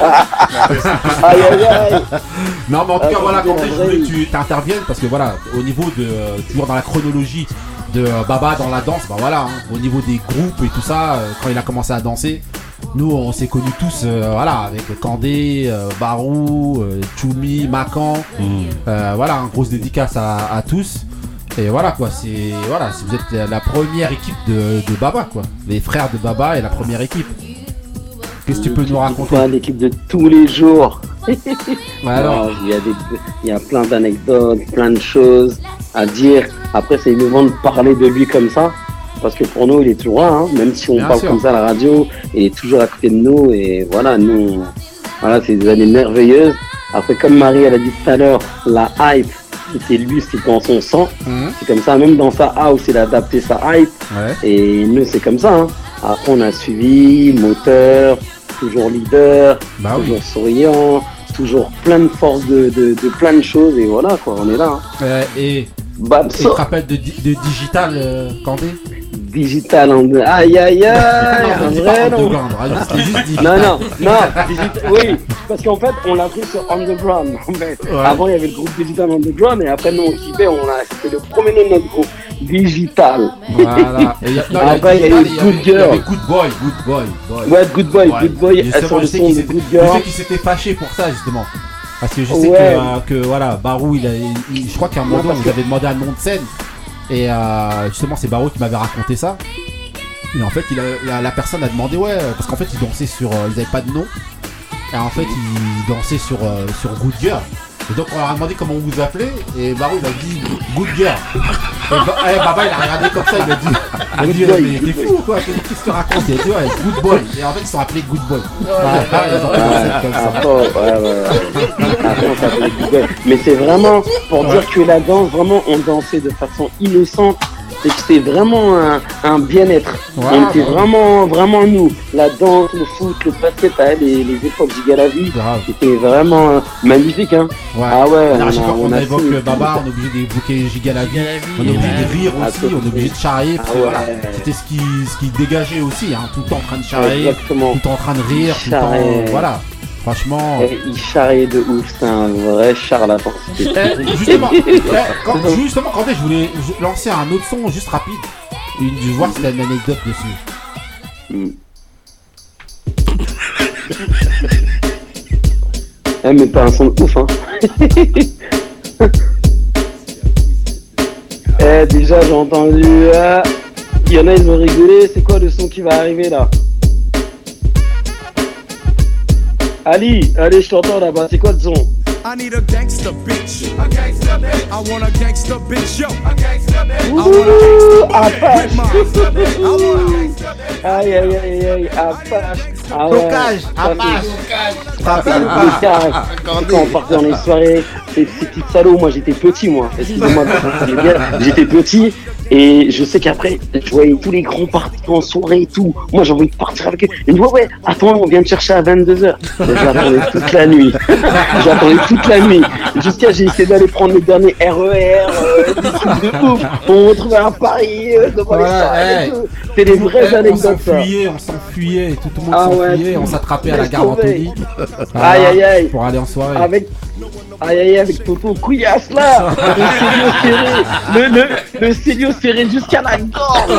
Aïe, aïe, aïe. Non mais en tout Ah, cas voilà c'était quand je voulais que tu t'interviennes parce que voilà au niveau de euh, toujours dans la chronologie de euh, Baba dans la danse bah voilà hein, au niveau des groupes et tout ça euh, quand il a commencé à danser nous on s'est connus tous euh, voilà avec Kandé, euh, Barou, euh, Choumi, Macan Euh, voilà une grosse dédicace à, à tous. Et voilà quoi c'est voilà si vous êtes la, la première équipe de, de Baba quoi. Les frères de Baba et la première équipe. Qu'est-ce que tu peux nous raconter? L'équipe de tous les jours. alors. Il y a, des, il y a plein d'anecdotes, plein de choses à dire. Après, c'est émouvant de parler de lui comme ça. Parce que pour nous, il est toujours là. hein. Même si on Bien parle sûr. comme ça à la radio, il est toujours à côté de nous. Et voilà, nous, voilà, c'est des années merveilleuses. Après, comme Marie, elle a dit tout à l'heure, la hype, c'était lui, c'est dans son sang. Mhm. C'est comme ça, même dans sa house, il a adapté sa hype. Et nous, c'est comme ça. hein. Après, on a suivi, moteur, toujours leader, Bah toujours souriant, toujours plein de force de, de, de plein de choses. Et voilà, quoi, on est là. hein. Euh, et tu te rappelles de, di- de Digital euh, Kandé Digital en Aïe aïe aïe Non, dis vrai pas underground, c'était juste digital. Non, non, non, digital, oui, parce qu'en fait, on l'a pris sur Underground. En fait. Ouais. Avant, il y avait le groupe Digital Underground, et après, nous, on kiffait, on a, c'était le premier nom de notre groupe, Digital. Voilà. Et y a- non, après, il y a eu Good il Girl. Good Boy, Good Boy. boy. Ouais, Good Boy, Good Boy, Justement, sur le je son de Good Je Girl. sais qu'il s'était fâché pour ça, justement. Parce que je sais Ouais. que, euh, que, voilà, Barou, il a, il- je crois qu'à un moment Non, vous que- avez demandé un nom de scène. Et euh, justement, c'est Barou qui m'avait raconté ça. Et en fait, il a- la, la personne a demandé, ouais, parce qu'en fait, ils dansaient sur. euh, ils avaient pas de nom. Et en fait, ils dansaient sur, euh, sur Good Girl. Et donc, on leur a demandé comment on vous appelait. Et Barou, il a dit Good Girl. Et Ba- eh, Baba, il a regardé comme ça, il a dit, il a dit Good boy, mais t'es fou ou quoi Qu'est-ce que tu racontes? Il a dit, ouais, Good Boy. Et en fait, ils sont appelés Good Boy. Voilà, ils ont commencé comme ça. Après, ouais, ouais, ouais. Après, on s'appelait Good Boy. Mais c'est vraiment pour dire que la danse, vraiment, on dansait de façon innocente. Et que c'était vraiment un, un bien-être. Ouais, on était bah oui. vraiment, vraiment nous. La danse, le foot, le basket, ah, les, les époques Gigalavi, c'était vraiment euh, magnifique. Hein. Ouais. Ah ouais, qu'on a évoque su- le Baba, on est obligé d'évoquer Giga la vie. On est obligé de rire Ah, aussi, on est obligé de charrier. Ah que, ouais. voilà, C'était ce qui, ce qui dégageait aussi, hein, tout le temps en train de charrier, Exactement. tout le temps en train de rire, tout le temps. Voilà. Franchement. Et il charriait de ouf, c'est un vrai charlatan. Eh, justement, eh, quand, justement, quand je voulais lancer un autre son juste rapide, une, je vois si t'as une anecdote dessus. Eh, mais pas un son de ouf, hein. eh, déjà, j'ai entendu. euh, Il y en a, ils ont rigolé. C'est quoi le son qui va arriver là? Ali, allez, je t'entends là-bas. C'est quoi le son? I need a gangster bitch. A gangster bitch. I want a gangster bitch, yo. A gangster bitch. I want Ouh, a gangster Apache. bitch. I want a gangster bitch. Aïe, aïe, aïe, aïe, Apache. Ah ouais, Apache. ça, c'est le Quand on partait dans les soirées, ces petites salauds, moi j'étais petit, moi. Excusez-moi, j'étais petit. Et je sais qu'après, je voyais tous les grands partir en soirée et tout. Moi, j'ai envie de partir avec eux. Ils me disent, ouais, ouais, attends, on vient te chercher à 22h. J'attendais toute la nuit. J'attendais toute la nuit. Jusqu'à, j'ai essayé d'aller prendre le dernier RER, euh, euh, des trucs de ouf. On retrouvait un Paris euh, devant les Voilà, hey. tout. C'était des vraies anecdotes, On ça. s'enfuyait, on s'enfuyait, tout, le monde Ah ouais, s'enfuyait, tout. on s'attrapait à la gare. Anthony. Aïe, aïe, aïe. Pour aller en soirée. Avec. Aïe aïe aïe, avec Toto Couillasse là Le serré Le, le, le serré jusqu'à la gorge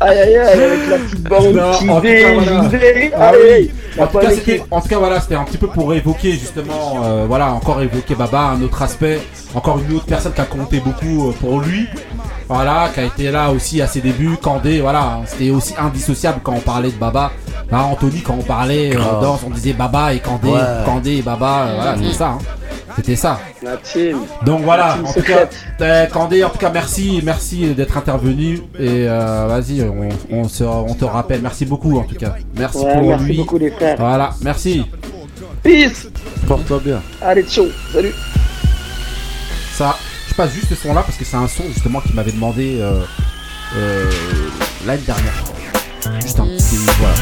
Aïe aïe aïe, avec la petite bande qui dé, voilà. Ah aïe, oui. tout, cas, en tout cas, voilà, c'était un petit peu pour évoquer justement, euh, voilà, encore évoquer Baba, un autre aspect, encore une autre personne qui a compté beaucoup euh, pour lui, voilà, qui a été là aussi à ses débuts, Candé, voilà, c'était aussi indissociable quand on parlait de Baba. Là, Anthony, quand on parlait euh, danse, on disait Baba et Candé, Ouais. Candé et Baba, euh, voilà, c'était ça. hein. C'était ça. La team. Donc voilà, La team en tout cas, Candé, en tout cas, merci, merci d'être intervenu. Et euh, vas-y, on, on, se- on te rappelle. Merci beaucoup, en tout cas. Merci Ouais, pour merci lui. beaucoup, les frères. Voilà, merci. Peace Porte-toi bien. Allez, ciao, salut Ça, je passe juste ce son là parce que c'est un son justement qui m'avait demandé euh, euh, l'année dernière. Juste un petit, voilà,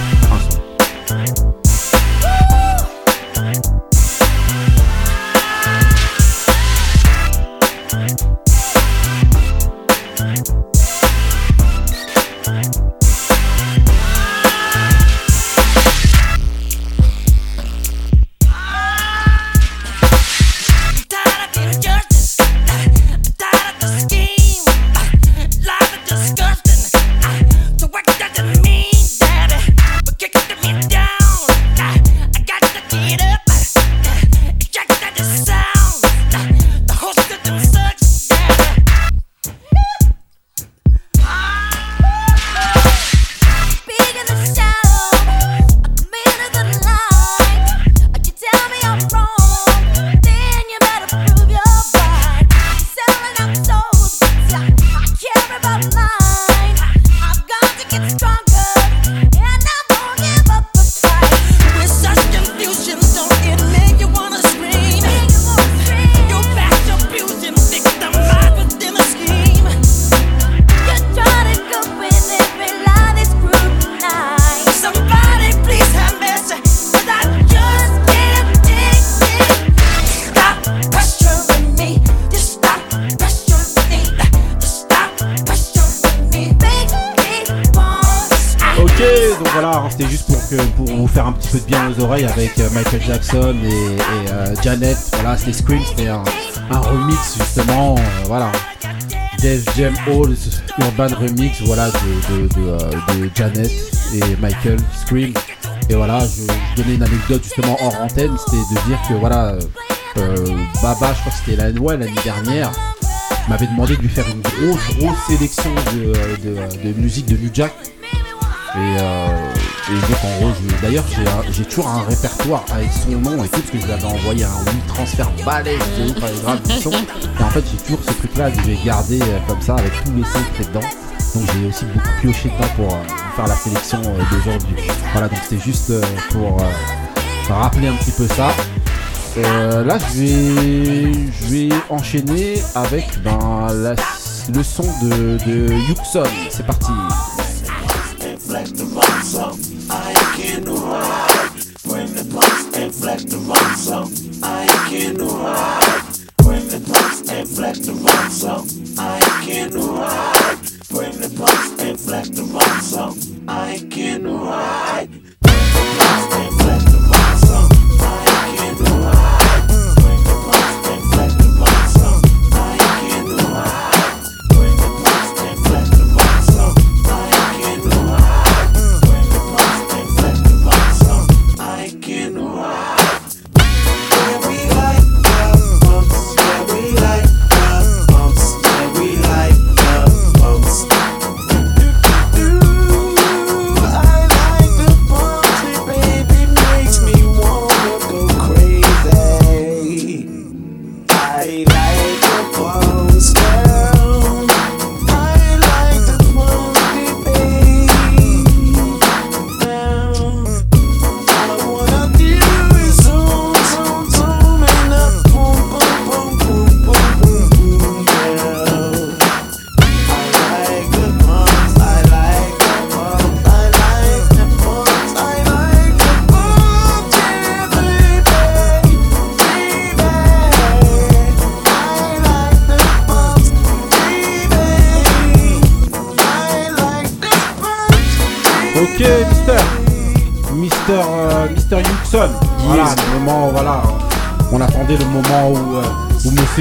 Janet. Voilà, c'était Scream, c'était un, remix justement, euh, voilà. Def Jam Hall Urban Remix, voilà, euh, de Janet et Michael Scream. Et voilà, je, donnais une anecdote justement hors antenne, c'était de dire que voilà, euh, euh, Baba, je crois que c'était l'année dernière, m'avait demandé de lui faire une grosse, grosse sélection de, de musique de New Jack. Et, euh, en gros, d'ailleurs j'ai j'ai toujours un répertoire avec son nom et tout, parce que je lui avais envoyé un transfert balèze de ouf avec grave du son. Et en fait j'ai toujours ce truc là que je vais garder euh, comme ça avec tous les sons a dedans. Donc j'ai aussi beaucoup pioché dedans pour euh, faire la sélection d'aujourd'hui. Voilà, donc c'était juste pour rappeler un petit peu ça. Là je vais je vais enchaîner avec ben, le son de, de Yuxon. C'est parti. flex the rhymes up. I can do hard. Bring the punks and flex the rhymes up. I can do hard. Bring the punks and flex the rhymes up. I can do hard. Bring the punks and flex the rhymes up. I can do hard.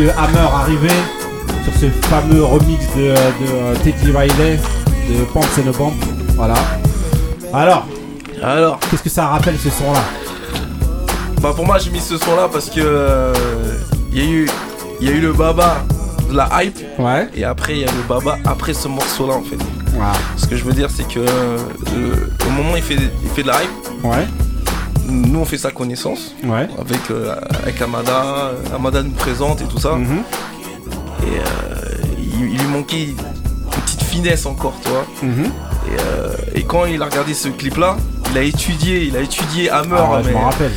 Hammer arrivait sur ce fameux remix de, de, euh, Teddy Riley de Pumps and a Bomb. Voilà. Alors, alors, qu'est-ce que ça rappelle ce son-là? Bah pour moi j'ai mis ce son là parce que euh, il y a eu il y a eu le baba de la hype ouais. et après il y a le baba après ce morceau là en fait. Ce que je veux dire c'est que euh, le- au moment il fait il fait de la hype, Ouais. Nous on fait sa connaissance Ouais. avec euh, avec Amada, Amada nous présente et tout ça. Mhm. Et euh, il, il lui manquait une petite finesse encore, tu vois. Mhm. Et, euh, et quand il a regardé ce clip là, il a étudié, il a étudié Hammer. Ah ouais, je mais- m'en rappelle.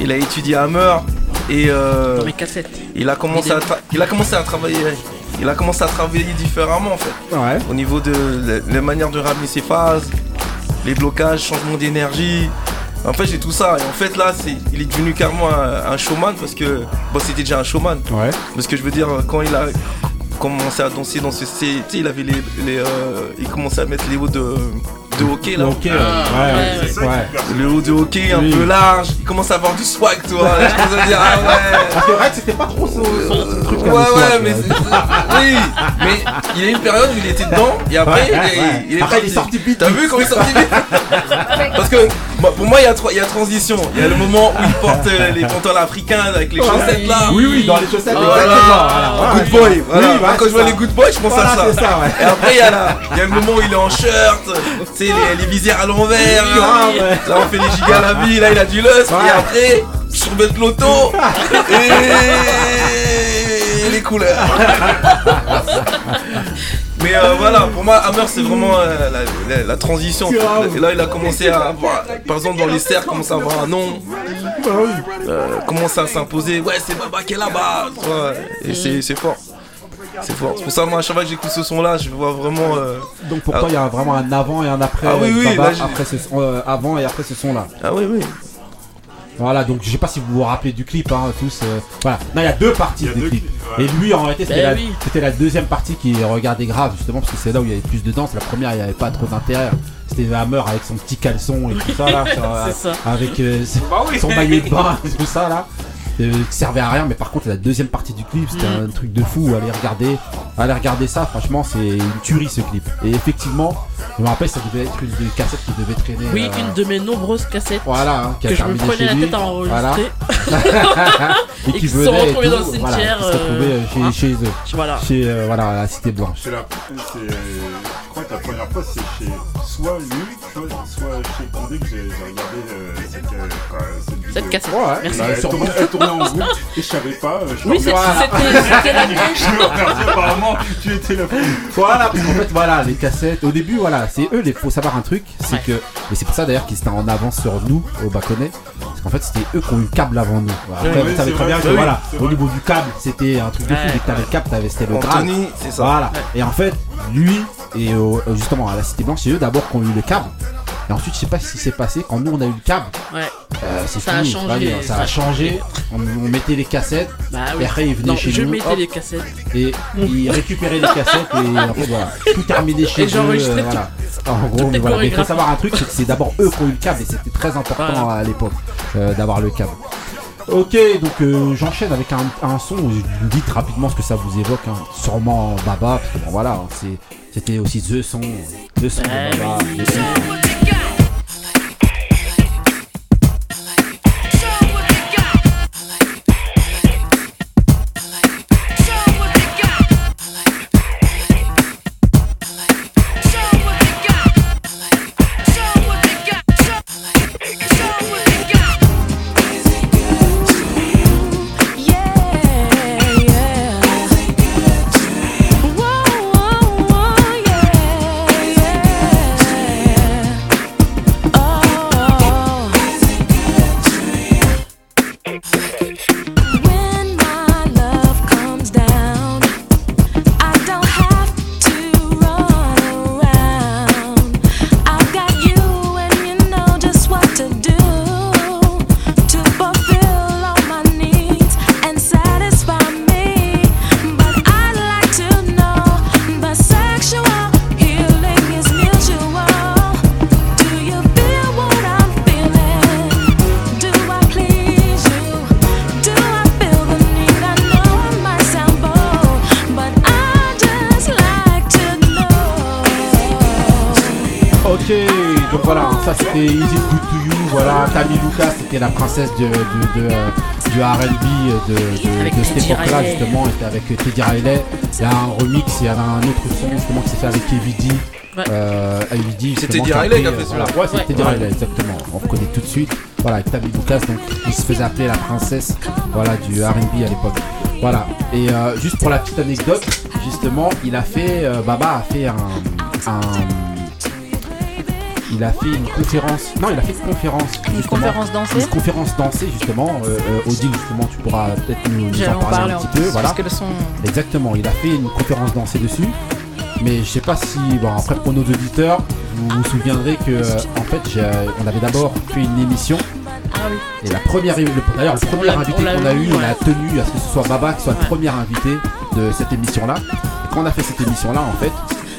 Il a étudié Hammer et euh, Dans mes cassettes. il a commencé à il a commencé à travailler il a commencé à travailler différemment en fait. Ouais. Au niveau de la, la manière de ramener ses phases, les blocages, changement d'énergie. En fait, j'ai tout ça. Et en fait, là, c'est, il est devenu carrément un, un showman parce que, bon, c'était déjà un showman. Ouais. Parce que je veux dire, quand il a commencé à danser dans ce, tu sais, il avait les, les, euh, il commençait à mettre les hauts de, de hockey là. Le hockey, ouais. Ouais, ouais, C'est ça ouais. qui perce. Le haut de hockey un Oui. peu large. Il commence à avoir du swag, tu vois. Je commence à dire, ah ouais. Vrai que c'était pas trop son, son truc. Ouais, ouais, swag, mais oui, mais il y a une période où il était dedans et après Ouais, il, est, ouais. il est Après, il est sorti vite. T'as vu comment il est sorti vite Parce que bah, pour moi il y a trois- il y a transition. Il y a le moment où il porte euh, les pantalons africains avec les Ouais. chaussettes là. Oui, oui, dans les chaussettes, Voilà. exactement, voilà. Good boy. Voilà. Oui, Quand je vois ça. les good boys, je pense Voilà, à ça. c'est ça, ouais. Et après il y a là, il y a le moment où il est en shirt, les, les visières à l'envers. Oui, là. on fait les gigas à la vie, là il a du lust Ouais. et après surbet l'auto et les couleurs. Mais euh, voilà, pour moi, Hammer, c'est vraiment euh, la, la- la transition. Et là, il a commencé à avoir, par exemple, dans les cercles, commence à avoir un nom, euh, commence à s'imposer. Ouais, c'est Baba qui est là-bas. Et c'est fort. C'est fort. C'est pour ça, moi, à chaque fois que j'écoute ce son-là, je vois vraiment. euh, Donc pour toi, il y a vraiment un avant et un après. Ah oui, oui, Baba, là, j'ai- après ce son- euh, avant et après ce son là. Ah oui, oui. Voilà, donc je sais pas si vous vous rappelez du clip, hein, tous. euh, voilà, non, il y a deux parties y a du deux clip. clips, ouais. Et lui, en réalité, c'était Ben la, oui. c'était la deuxième partie qui regardait grave, justement, parce que c'est là où il y avait plus de danse. La première, il n'y avait pas trop d'intérêt. C'était Hammer avec son petit caleçon et tout ça là, euh, C'est ça. avec euh, Bah oui. son maillot de bain et tout ça là. Euh, qui servait à rien, mais par contre la deuxième partie du clip c'était un truc de fou. Allez regarder, allez regarder ça. Franchement, c'est une tuerie ce clip. Et effectivement, je me rappelle ça devait être une des cassettes qui devait traîner. Oui, euh, une de mes nombreuses cassettes Voilà, hein, qui a que je me prenais la lui. tête à enregistrer. et Et qui qui se tout, dans le voilà, cimetière, qui se euh, chez, euh, chez eux. Voilà. Chez euh, voilà, la Cité Blanche. C'est la, crois que la première fois c'est chez soit lui, soit, chez Condé que j'ai, regardé euh, cette, euh, cette vidéo. Cette cassette. Ouais, Merci. Bah, elle, tournait, elle tournait en boucle et je savais pas. Je Oui, c'était- c'était la. Je remercie, apparemment, tu étais la première. Voilà, parce qu'en fait, voilà, les cassettes. Au début, voilà, c'est eux, il faut savoir un truc, c'est que. Et c'est pour ça d'ailleurs qu'ils étaient en avance sur nous, au Baconnet. Qu'en fait, c'était eux qui ont eu le câble avant nous. Après, Oui, vous savez très bien que voilà, au vrai. niveau du câble, c'était un truc de fou. Dès que t'avais le câble, t'avais, c'était le. Anthony, c'est ça. Voilà. Et en fait, lui, et au- justement à la Cité Blanche, c'est eux d'abord qui ont eu le câble. Et ensuite, je sais pas ce qui s'est passé. Quand nous, on a eu le câble, Ouais. euh, c'est Ça a fini. changé, Vas-y, Ça, ça a a changé. On, on mettait les cassettes. Bah Et oui. après, ils venaient Non, chez je nous. mettais hop, les cassettes. et ils récupéraient les cassettes et en fait voilà tout terminé chez Et eux euh, voilà. en gros mais voilà mais il faut savoir un truc c'est que c'est d'abord eux qui ont eu le câble et c'était très important Voilà. à l'époque euh, d'avoir le câble ok donc euh, j'enchaîne avec un, un son dites rapidement ce que ça vous évoque hein. sûrement Baba parce que bon voilà c'était aussi The Son The Son de Eh Baba c'était de, de- de, euh, du RB de, de, Avec de cette époque-là, justement. Était avec Teddy Riley. Il y a un remix, il y avait un autre son justement qui s'est fait avec KVD. Ouais. Euh, justement, Teddy Riley qui a euh, fait voilà. celui-là. Ouais. Teddy. Riley, exactement. On reconnaît tout de suite. Voilà, avec Tammy Lucas, donc il se faisait appeler la princesse voilà, du RB à l'époque. Voilà. Et euh, juste pour la petite anecdote, justement, il a fait, euh, Baba a fait un, un- il a fait une conférence. Non, il a fait une conférence. Une conférence dansée Une conférence dansée, justement. Euh, euh, Odile, justement, tu pourras peut-être nous, en parler un petit peu. Voilà. parce que le son- Exactement, il a fait une conférence dansée dessus. Mais je sais pas si, bon après pour nos auditeurs, vous vous souviendrez que en fait on avait d'abord fait une émission Ah oui. et la première, le- d'ailleurs le premier invité qu'on a eu, on a tenu à ce que ce soit Baba qui soit le premier invité de cette émission-là. Et quand on a fait cette émission-là, en fait,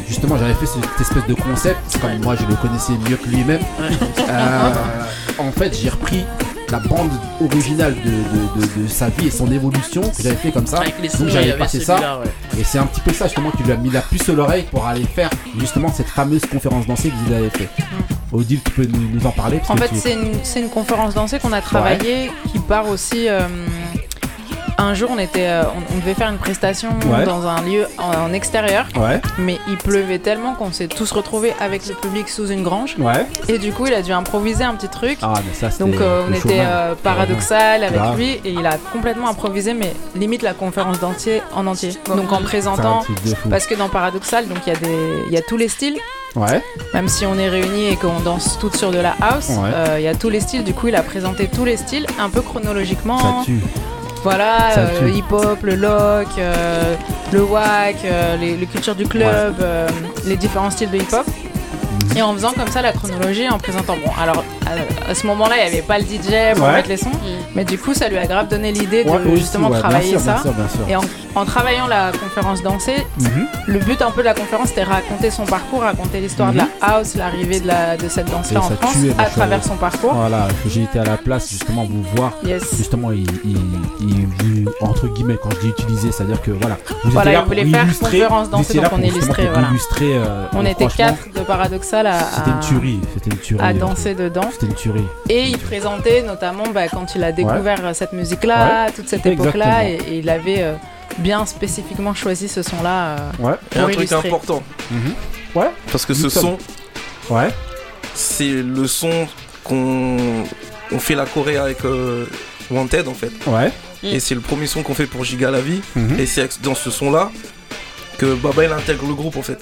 justement, j'avais fait cette espèce de concept, comme moi je le connaissais mieux que lui-même. Euh, en fait, j'ai repris la bande originale de, de- de- de sa vie et son évolution que j'avais fait comme ça. Donc j'avais passé ça. ouais. Et c'est un petit peu ça justement qui lui a mis la puce à l'oreille pour aller faire justement cette fameuse conférence dansée que vous avez fait. Odile, tu peux nous, nous en parler parce En que fait, tu- c'est une, c'est une conférence dansée qu'on a travaillée qui part aussi. euh, un jour, on, était, euh, on, on devait faire une prestation Ouais. dans un lieu en, en extérieur. Ouais. Mais il pleuvait tellement qu'on s'est tous retrouvés avec le public sous une grange. Ouais. Et du coup, il a dû improviser un petit truc. Ah, mais ça, c'était Donc euh, on était euh, paradoxal avec Grave. lui et il a complètement improvisé mais limite la conférence d'entier en entier. Donc en présentant parce que dans paradoxal donc il y a des il y a tous les styles. Ouais. Même si on est réunis et qu'on danse toutes sur de la house, Ouais. euh, il y a tous les styles. Du coup, il a présenté tous les styles un peu chronologiquement. Ça tue. Voilà, euh, le hip-hop, le lock, euh, le wack, euh, les, les cultures du club, les différents styles de hip-hop. Mhm. Et en faisant comme ça la chronologie, en présentant. Bon, alors à, à ce moment-là, il n'y avait pas le DJ pour Ouais. mettre les sons, mais du coup, ça lui a grave donné l'idée de Ouais, aussi, justement bien travailler sûr, ça. bien sûr, bien sûr. Et en, en travaillant la conférence dansée, Mhm. le but un peu de la conférence, c'était raconter son parcours, raconter l'histoire de la house, l'arrivée de, la, de cette Et danse-là en France, à travers son parcours. Voilà, que j'ai été à la place justement vous voir. Yes. Justement, il, il, il- il- entre guillemets, quand je dis utiliser, c'est-à-dire que voilà. Vous Voilà, étiez là il voulait pour faire illustrer, conférence vous dansée, donc on illustrait, voilà. illustrer, euh, On et était quatre de paradoxal à, C'était une à- tuerie, c'était une tuerie. à danser dedans. C'était une tuerie. Et il présentait notamment bah, quand il a découvert euh, cette musique-là, Ouais. toute cette Exactement. époque-là, et, et il avait euh, bien spécifiquement choisi ce son-là. euh, Ouais. Et un truc important. Ouais. Parce que ce son, Ouais. c'est le son qu'on on fait la Corée avec euh, Wanted en fait. Ouais. Et c'est le premier son qu'on fait pour Giga la vie. Mhm. Et c'est dans ce son là que Baba il intègre le groupe en fait.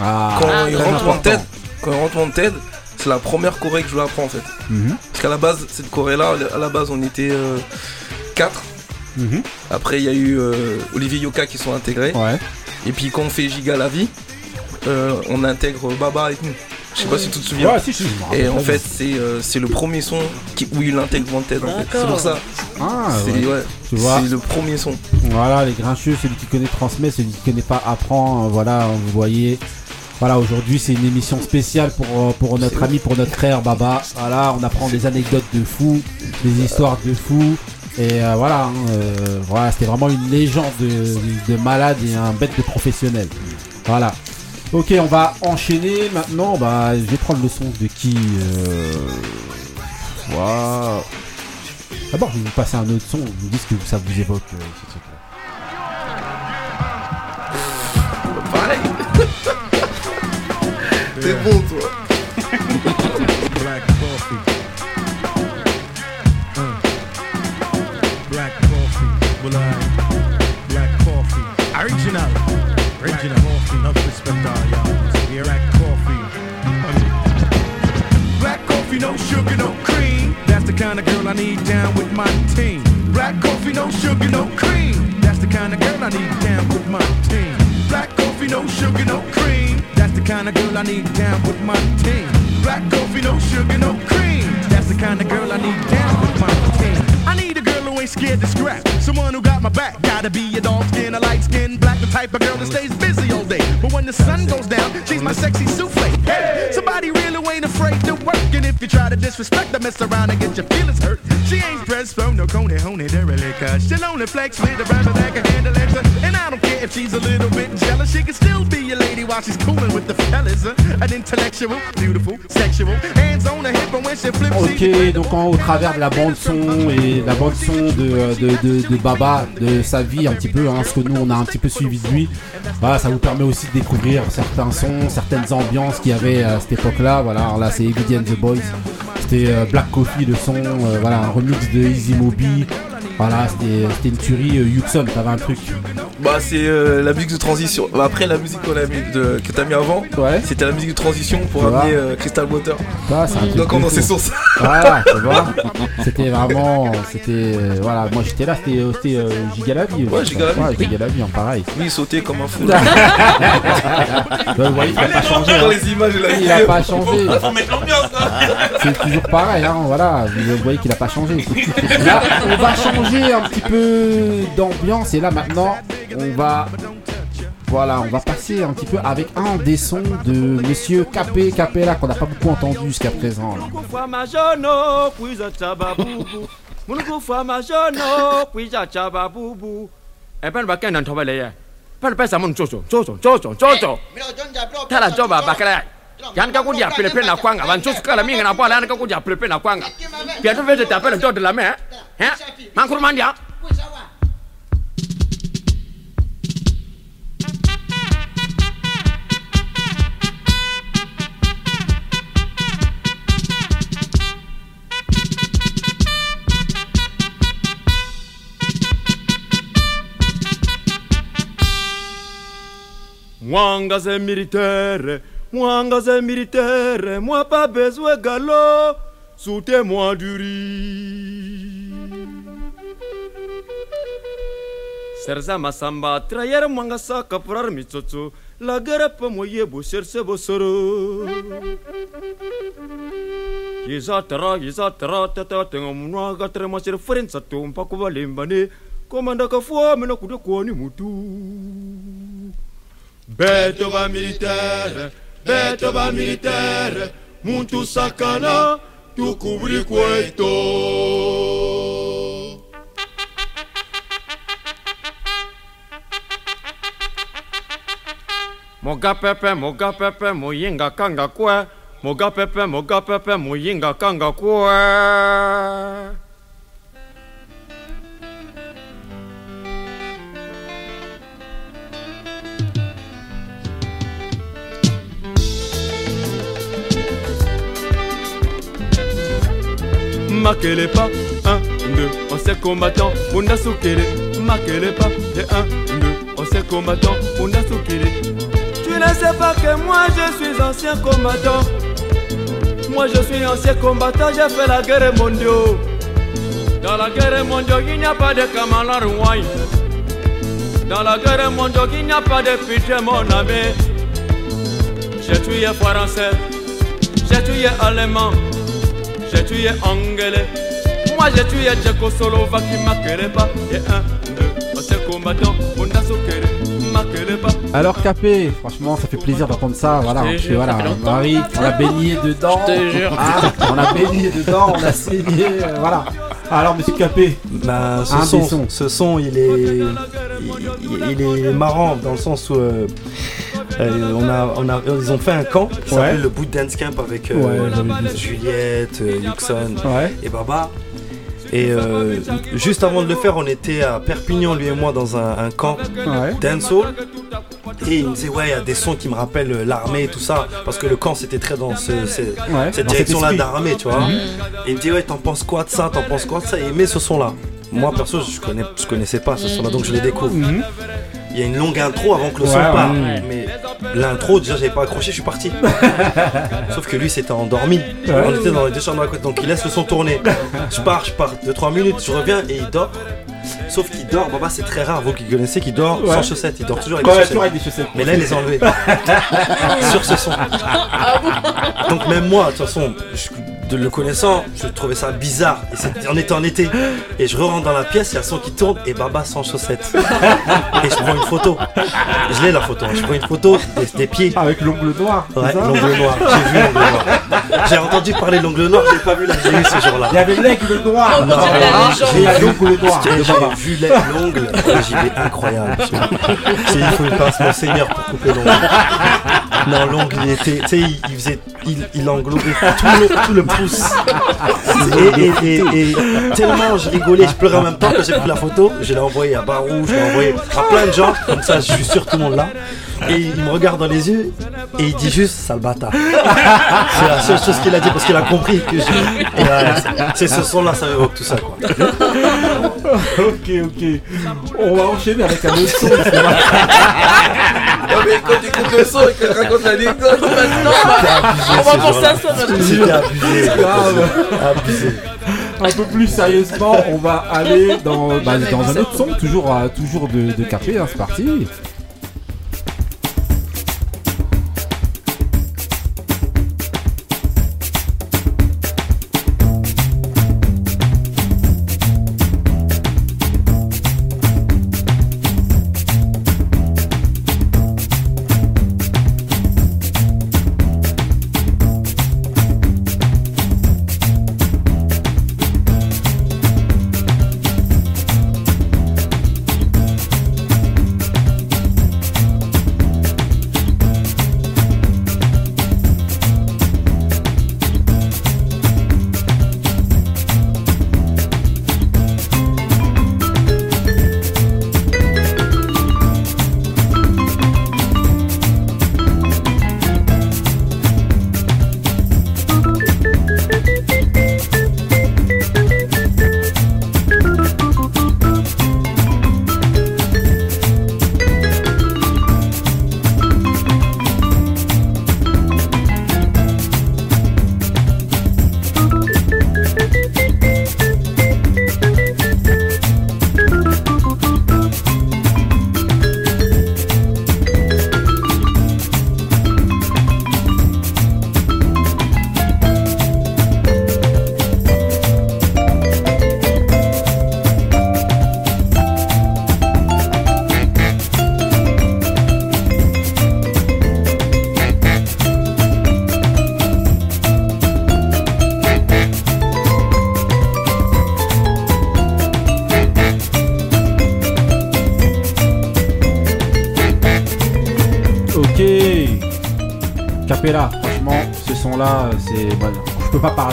Ah, quand ah, il rentre important. Wanted, quand il rentre Wanted, c'est la première Corée que je lui apprends en fait. Mhm. Parce qu'à la base, cette Corée là, à la base on était 4. Mhm. Après il y a eu euh, Olivier Yoka qui sont intégrés. Ouais. Et puis quand on fait Giga la vie, euh, on intègre Baba avec nous. Je sais pas Oui. si tu te souviens. Ouais, si, si, Et en fait, c'est euh, c'est le premier son qui, où il intègre Wanted en fait. C'est pour ça. Ah, c'est ouais. ouais, le premier son. Voilà, les grincheux, celui qui connaît transmet, celui qui connaît pas apprend. euh, Voilà, vous voyez. Voilà, aujourd'hui c'est une émission spéciale pour, euh, pour notre ami, pour notre frère Baba. Voilà, on apprend des anecdotes de fous, des histoires de fous. Et euh, voilà, hein, euh, voilà c'était vraiment une légende de, de malade et un bête de professionnel. Voilà. Ok, on va enchaîner maintenant. Bah, je vais prendre le son de qui euh... Waouh. D'abord, je vais vous passer un autre son. Vous me dites ce que ça vous évoque, ce truc-là. T'es bon toi. Black coffee. Uh. Black coffee. Well, I. Black coffee. Original. Original. coffee. Enough respect, all y'all. Black coffee. Black coffee, no sugar, no cream. That's the kind of girl I need down with my team. Black coffee, no sugar, no cream. That's the kind of girl I need down with my team. Black coffee, no sugar, no cream. That's the kind of girl I need down with my team. Black coffee, no sugar, no cream. That's the kind of girl I need down with my team. I need a girl who ain't scared to scrap. Someone who got my back. Gotta be a dark skin, a light skin, black, the type of girl that stays busy all day. But when the sun goes down, she's my sexy souffle. Hey, somebody really ain't afraid to work. And if you try to disrespect her, mess around and get your feelings hurt. She ain't pressed from no coney, honey, derelict. She'll only flex with a brother that can handle it. And I don't care If she's a little bit jealous, she can still be a lady while she's cooling with the fellas. huh? An intellectual, beautiful, sexual, hands on the hip, and when she flips, Ok, donc en- au travers de la bande son et la bande son de, de, de- de Baba, de sa vie un petit peu, hein, ce que nous on a un petit peu suivi de lui, voilà, ça vous permet aussi de découvrir certains sons, certaines ambiances qu'il y avait à cette époque-là. Voilà, alors là c'est and the Boys, c'était euh, Black Coffee le son, euh, voilà, un remix de Easy Moby. Voilà, c'était une tuerie. Euh, Yuxon, t'avais un truc. Bah c'est euh, la musique de transition. Bah, après la musique qu'on a mis de, que t'as mis avant, c'était la musique de transition pour vois. amener euh, Crystal Water. Ah, c'est un truc Donc on fou. sur ça. Voilà, tu vois. C'était vraiment. C'était. euh, voilà, moi j'étais là, c'était euh, c'était, euh, Giga la vie. Ouais, Giga la vie. Ouais, Giga la vie, hein, pareil. Lui il sautait comme un fou. Bah, il a pas changé. Dans hein. les images, il a Il a pas changé. Faut mettre l'ambiance là. C'est toujours pareil, hein, voilà. Vous voyez qu'il a pas changé. Là, on va changer un petit peu d'ambiance et là maintenant, on va. Voilà, on va passer un petit peu avec un des sons de Monsieur Capé Capella qu'on n'a pas beaucoup entendu jusqu'à présent. yan ka kudia pele pele na kwanga na yan ka kudia pele pele na kwanga pia tu vete tapele jodo la me hein mankuru mandia Mwanga c'est militaire, mwanga c'est militaire, moi pas besoin galop, soutez-moi du riz. Serzama samba trayera mangasa kaprar mitsotso la guerre pa moye bo serse bo soro Yizatara tata tenga mwa gatra masir frensa tumpa kuba limbane komanda ka fwa mena kuda kwani mutu. Beto ba militaire beto ba militaire muntu sakana tukubri kweto Moga pepe, moga pepe, muyinga kanga kwe. Moga pepe, moga pepe, muyinga kanga kwe. Makele pas, 1, 2, on s'est combattant, on a soukele. Makele pas, de 1, 2, on s'est combattant, on a soukele. Ne sais pas que moi je suis ancien combattant. Moi je suis ancien combattant, j'ai fait la guerre mondiale. Dans la guerre mondiale, il n'y a pas de Kamala Rouaille. Dans la guerre mondiale, il n'y a pas de pitié, mon ami. J'ai tué français, j'ai tué allemand, j'ai tué anglais. Moi j'ai tué Tchécoslovaquie, Makele pas. Et un, deux, s'est combattant, on a soukele, Makele pas. Alors Capé, franchement ça fait plaisir d'entendre ça, voilà, parce que voilà. Marie, on a baigné dedans, Je te jure. Ah, on a baigné dedans, on a saigné, euh, voilà. Alors Monsieur Capé, Bah, ce, son, ce son, il est, il, il est marrant dans le sens où euh, euh, on a, on a, ils ont fait un camp qui Ouais. s'appelle le Boot Dance Camp avec euh, Ouais. Juliette, euh, Ouais. et Baba. Et euh, juste avant de le faire, on était à Perpignan, lui et moi, dans un, un camp Ouais. dancehall. Et il me disait, ouais, il y a des sons qui me rappellent euh, l'armée et tout ça. Parce que le camp, c'était très dans ce- ce- Ouais, cette direction-là d'armée, tu vois. Mhm. Et il me dit, ouais, t'en penses quoi de ça? T'en penses quoi de ça? Et il aimait ce son-là. Moi, perso, je, connais, je connaissais pas ce son-là, donc je le découvre. Mhm. Il y a une longue intro avant que le Ouais, son parte. ouais. Mais l'intro, déjà, j'avais pas accroché, je suis parti. Sauf que lui, s'était endormi. On était dans les deux chambres à côté, donc il laisse le son tourner. Je pars, je pars 2-3 minutes, je reviens et il dort. Sauf qu'il dort, Baba, c'est très rare, vous qui connaissez, qu'il dort Ouais. sans chaussettes. Il dort toujours avec, Ouais, des, chaussettes. avec des chaussettes. Mais là, il les a enlevées. Sur ce son. Donc, même moi, de toute façon, je- de le connaissant, je trouvais ça bizarre. Et c'est- on était en été. Et je rentre dans la pièce, il y a un son qui tourne et Baba sans chaussettes. Et je prends une photo. Je l'ai la photo. Je prends une photo des, des pieds. Avec l'ongle noir. Ouais, l'ongle noir. J'ai vu l'ongle noir. J'ai entendu parler de l'ongle noir, j'ai pas vu la j'ai eu ce jour-là. Il y avait l'aigle noir. Non, j'ai J'ai l'ongle noir. j'ai- vu l'ongle, j'ai dit incroyable. J'ai dit, il faut une pince Monseigneur pour couper l'ongle. Non, l'ongle, il était, tu sais, il, faisait, il, il englobait tout le, tout le pouce. Et, et- et- tellement je rigolais, je pleurais en même temps que j'ai pris la photo, je l'ai envoyé à Barou, je l'ai envoyé à plein de gens, comme ça je suis sûr tout le monde là. Et il me regarde dans les yeux et il dit juste sale bâtard. C'est la seule chose qu'il a dit parce qu'il a compris que je. C'est- ce son-là, ça évoque tout ça quoi. ok, ok. On va enchaîner avec un autre son. Non, mais quand tu coupes le son et qu'elle raconte l'anecdote, maintenant, on va penser à ça maintenant. C'était abusé. Grave. Abusé. Un peu plus sérieusement, on va aller dans, bah, dans un autre son, toujours, toujours de, de café, hein, c'est parti.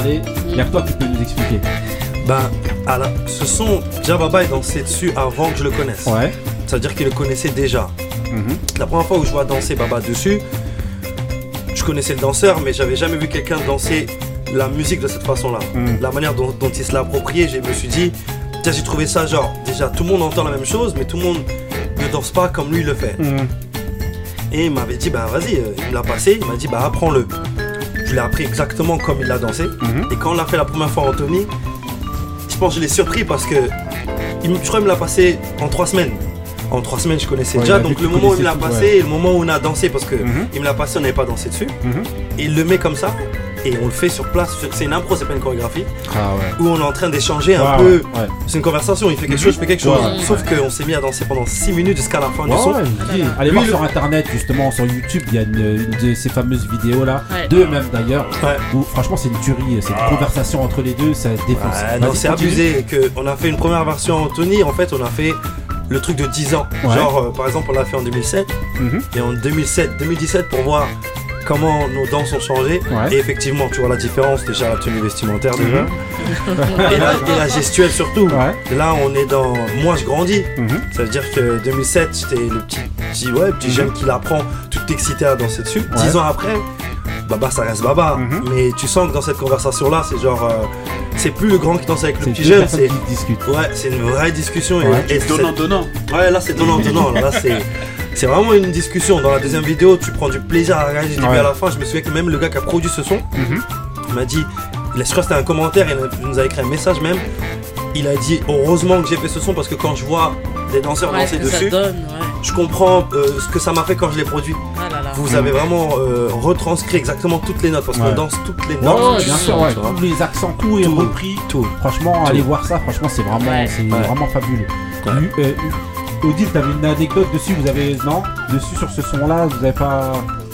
Parler, il y a que toi qui peux nous expliquer. Ben, à la- ce son, déjà Baba est dansé dessus avant que je le connaisse. Ouais. Ça veut dire qu'il le connaissait déjà. Mhm. La première fois où je vois danser Baba dessus, je connaissais le danseur, mais j'avais jamais vu quelqu'un danser la musique de cette façon-là. Mhm. La manière dont, dont il se l'a approprié, je me suis dit, déjà j'ai trouvé ça genre, déjà tout le monde entend la même chose, mais tout le monde ne danse pas comme lui le fait. Mhm. Et il m'avait dit, bah vas-y, euh, il me l'a passé, il m'a dit, bah apprends-le. Je l'ai appris exactement comme il l'a dansé. Mhm. Et quand on l'a fait la première fois, Anthony, je pense que je l'ai surpris parce que il, je crois qu'il me l'a passé en trois semaines. En trois semaines, je connaissais Ouais, déjà. Donc le moment où il me l'a tout, passé ouais. et le moment où on a dansé, parce que Mhm. il me l'a passé, on n'avait pas dansé dessus. Mhm. Et il le met comme ça et on le fait sur place. C'est une impro, c'est pas une chorégraphie. Ah ouais. Où on est en train d'échanger un Ouais, peu. ouais, ouais. C'est une conversation. Il fait quelque Mhm. chose, je fais quelque chose. Ouais, Sauf qu'on s'est mis à danser pendant 6 minutes jusqu'à la fin du Ouais, son. Allez Lui, voir sur internet justement sur YouTube il y a une, une de ces fameuses vidéos là Ouais. deux même d'ailleurs où franchement c'est une tuerie c'est une conversation entre les deux ça défonce Ouais, non, c'est abusé. Que on a fait une première version Anthony. En fait, on a fait le truc de 10 ans. Ouais. Genre, euh, par exemple, on l'a fait en 2007. Mhm. Et en 2007, 2017, pour voir comment nos danses ont changé. Ouais. Et effectivement, tu vois la différence. Déjà, la tenue vestimentaire, déjà. Mhm. et, la, et la gestuelle, surtout. Là, on est dans. Moi, je grandis. Mhm. Ça veut dire que 2007, j'étais le petit, petit, ouais, petit jeune qui l'apprend, tout excité à danser dessus. Ouais. 10 ans après. Baba, ça reste Baba. Mais tu sens que dans cette conversation-là, c'est genre. euh, c'est plus le grand qui danse avec le petit jeune, c'est. Ouais, c'est une vraie discussion. et- Ouais. et Donnant, c'est- donnant. Ouais, là, c'est donnant, donnant. Là, c'est. C'est vraiment une discussion. Dans la deuxième vidéo, tu prends du plaisir à regarder du début Ouais. à la fin. Je me souviens que même le gars qui a produit ce son, Mhm. il m'a dit, il a- je crois que c'était un commentaire, il nous a écrit un message même. Il a dit heureusement que j'ai fait ce son parce que quand je vois des danseurs Ouais, danser dessus, donne, ouais. je comprends euh, ce que ça m'a fait quand je l'ai produit. Ah là là. vous avez vraiment euh, retranscrit exactement toutes les notes parce qu'on danse toutes les Ouais, notes. ouais, bien sûr, tous les accents, tout est Tout. repris. Tout. Franchement, Tout. allez voir ça. Franchement, c'est vraiment, Ouais. c'est Ouais. vraiment fabuleux. Euh, Odile, t'avais une anecdote dessus. Vous avez non dessus sur ce son-là, vous avez pas.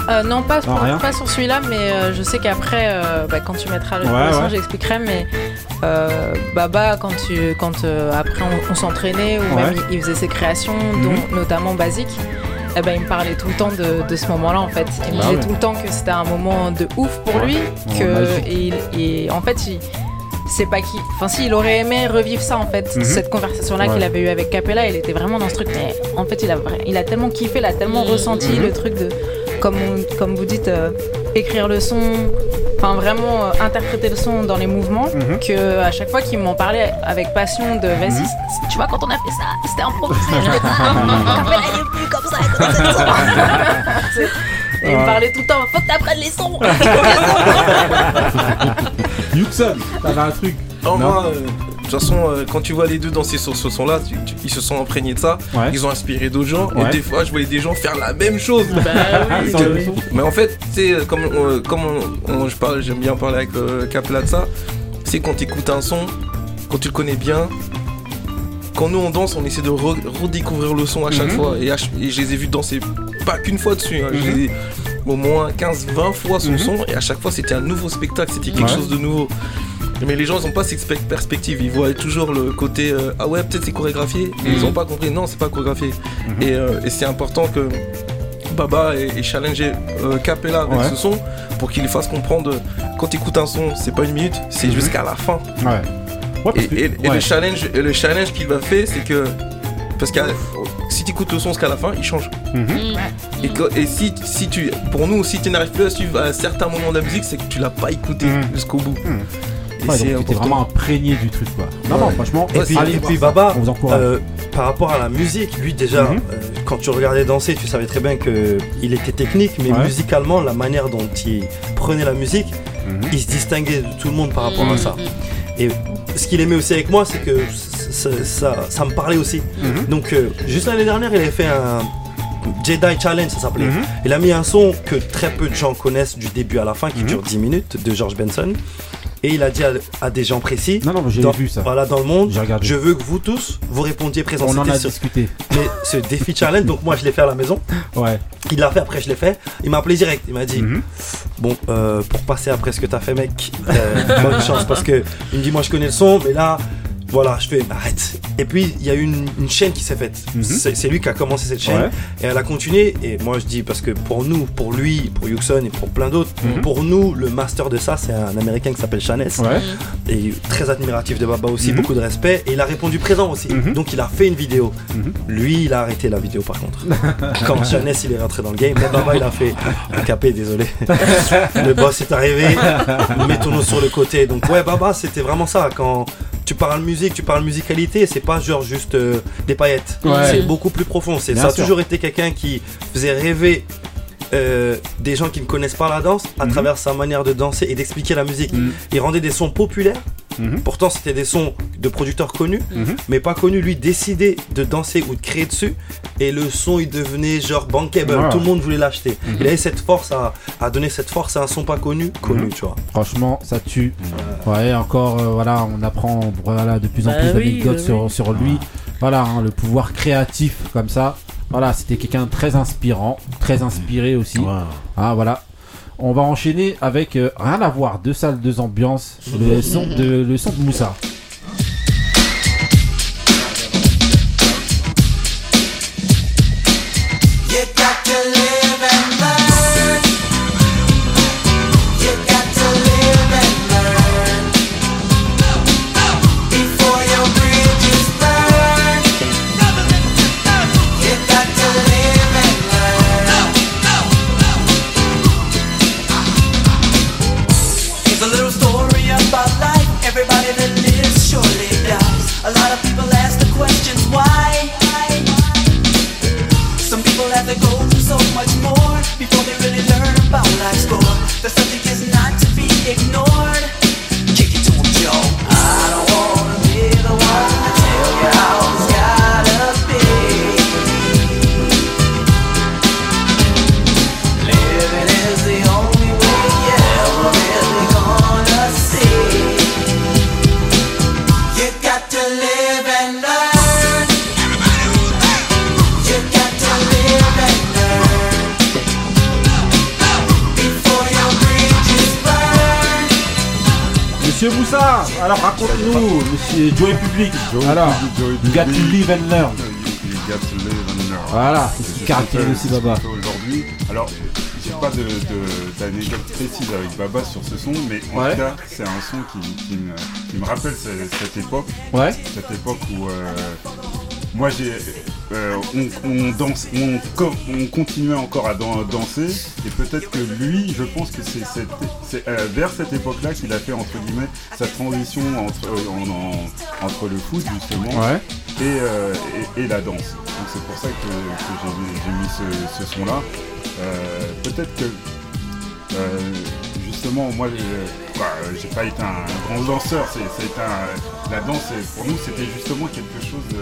Euh, non, pas, Non, rien. pas sur celui-là, mais euh, je sais qu'après, euh, bah, quand tu mettras le Ouais, ouais. j'expliquerai. Mais Baba, quand, tu, quand après on, on s'entraînait ou Ouais. même il, il faisait ses créations, Mhm. dont notamment Basique, eh ben, il me parlait tout le temps de, de ce moment-là en fait. Il me Ah disait tout le temps que c'était un moment de ouf pour lui. Que, et, et en fait, il. C'est pas qui. Enfin, si, il aurait aimé revivre ça en fait, Mhm. cette conversation-là Ouais. qu'il avait eu avec Capella, il était vraiment dans ce truc. Mais en fait, il a, il a tellement kiffé, il a tellement ressenti Mhm. le truc de, comme, on- comme vous dites, euh, écrire le son, enfin vraiment euh, interpréter le son dans les mouvements, Mhm. que à chaque fois qu'il m'en parlait avec passion de vas-y, Mhm. tu vois, quand on a fait ça, c'était improvisé. Capella, il est venu comme ça. Et il me parlait tout le temps, faut que t'apprennes les sons. Yuxon, t'avais un truc. Non, moi, euh, de toute façon, euh, quand tu vois les deux danser sur ce son-là, tu- tu- ils se sont imprégnés de ça. Ouais. Ils ont inspiré d'autres gens. Ouais. Et des fois, je voyais des gens faire la même chose. Bah oui. Mais en fait, tu sais, comme, euh, comme on- on- je parle, j'aime bien parler avec euh, Capla de ça. C'est quand tu écoutes un son, quand tu le connais bien. Quand nous on danse, on essaie de re- redécouvrir le son à chaque Mhm. fois. Et, à ch- et je les ai vus danser pas qu'une fois dessus. hein. Je les ai au moins 15-20 fois son Mhm. son. Et à chaque fois, c'était un nouveau spectacle. C'était quelque Ouais. chose de nouveau. Mais les gens ils ont pas cette spe- perspective, ils voient toujours le côté euh, ah ouais peut-être c'est chorégraphié, Et ils Mhm. ont pas compris non c'est pas chorégraphié. Mhm. Et, euh, et c'est important que Baba ait, ait challengé euh, Capella avec Ouais. ce son pour qu'il fasse comprendre quand tu écoutes un son c'est pas une minute, c'est Mhm. jusqu'à la fin. Ouais. Et, et- et le challenge, et le challenge qu'il va faire c'est que parce que si tu écoutes le son jusqu'à la fin il change. Mhm. Et, que- et si, si tu, pour nous, si tu n'arrives plus à suivre à un certain moment de la musique, c'est que tu l'as pas écouté Mhm. jusqu'au bout. Et Ouais, c'est donc t'étais important. vraiment imprégné du truc quoi. Non, non, franchement. Et puis, allez et puis. Baba, on vous encourage. euh, par rapport à la musique, lui déjà, Mhm. euh, quand tu le regardais danser, tu savais très bien que il était technique, mais Ouais. musicalement, la manière dont il prenait la musique, il se distinguait de tout le monde par rapport à ça. Et ce qu'il aimait aussi avec moi, c'est que ça, ça, ça me parlait aussi. Mhm. Donc, euh, juste l'année dernière, il avait fait un Jedi Challenge, ça s'appelait. Mhm. Il a mis un son que très peu de gens connaissent du début à la fin, qui Mhm. dure 10 minutes, de George Benson. Et il a dit à, à des gens précis, Non, non, j'ai vu ça. voilà, dans le monde, je veux que vous tous, vous répondiez présent. On en a discuté. mais ce défi challenge, donc moi je l'ai fait à la maison. Ouais. Il l'a fait, après je l'ai fait. Il m'a appelé direct. Il m'a dit. Bon, euh, pour passer après ce que t'as fait, mec, euh, bonne chance. Parce que il me dit Moi je connais le son, mais là, voilà, je fais Arrête. Et puis il y a eu une, une chaîne qui s'est faite. Mhm. C'est c'est lui qui a commencé cette chaîne. Ouais. Et elle a continué. Et moi je dis Parce que pour nous, pour lui, pour Yuxon et pour plein d'autres, Mhm. pour nous, le master de ça, c'est un américain qui s'appelle Chanès. Ouais. Et très admiratif de Baba aussi, Mhm. beaucoup de respect. Et il a répondu présent aussi. Donc il a fait une vidéo. Lui, il a arrêté la vidéo par contre. Quand Chanès il est rentré dans le game, mais Baba il a fait capé, désolé. le boss est arrivé, mettons-nous sur le côté. Donc ouais, Baba, c'était vraiment ça. Quand tu parles musique, tu parles musicalité, c'est pas genre juste euh, des paillettes. Ouais. C'est beaucoup plus profond. C'est, ça a sûr. toujours été quelqu'un qui faisait rêver. Euh, des gens qui ne connaissent pas la danse à Mhm. travers sa manière de danser et d'expliquer la musique. Mhm. Il rendait des sons populaires Mhm. Pourtant, c'était des sons de producteurs connus, mais pas connus. Lui décidait de danser ou de créer dessus, et le son il devenait genre bankable. Ouais. Tout le monde voulait l'acheter. Il avait cette force à, à donner cette force à un son pas connu, connu, tu vois. Franchement, ça tue. Ouais, encore, euh, voilà, on apprend voilà, de plus en Bah plus oui, d'anecdotes bah sur, oui. sur lui. Voilà, hein, le pouvoir créatif comme ça. Voilà, c'était quelqu'un de très inspirant, très inspiré aussi. Ah, voilà. On va enchaîner avec euh, rien à voir, deux salles, deux ambiances. Le son de, le son de Moussa. Monsieur Moussa, alors raconte-nous, monsieur Joey Public. alors, Public, Joey you got to Public. live and learn. You got to live and learn. Voilà, c'est ce qui caractérise aussi Baba. Aujourd'hui, alors, j'ai pas de- de- d'anecdote précise avec Baba sur ce son, mais en Ouais. tout cas, c'est un son qui, qui me, qui me rappelle ce- cette époque. Ouais. Cette époque où euh, moi j'ai. euh, on, on danse, on, co- on continuait encore à dan- danser, et peut-être que lui, je pense que c'est cette- c'est, euh, vers cette époque-là qu'il a fait entre guillemets sa transition entre, euh, en- en- entre le foot justement Ouais. et, et, et la danse. Donc c'est pour ça que, que j'ai- j'ai mis ce, ce son-là. Peut-être que justement moi j'ai bah, j'ai pas été un grand danseur, c'est, un- la danse pour nous c'était justement quelque chose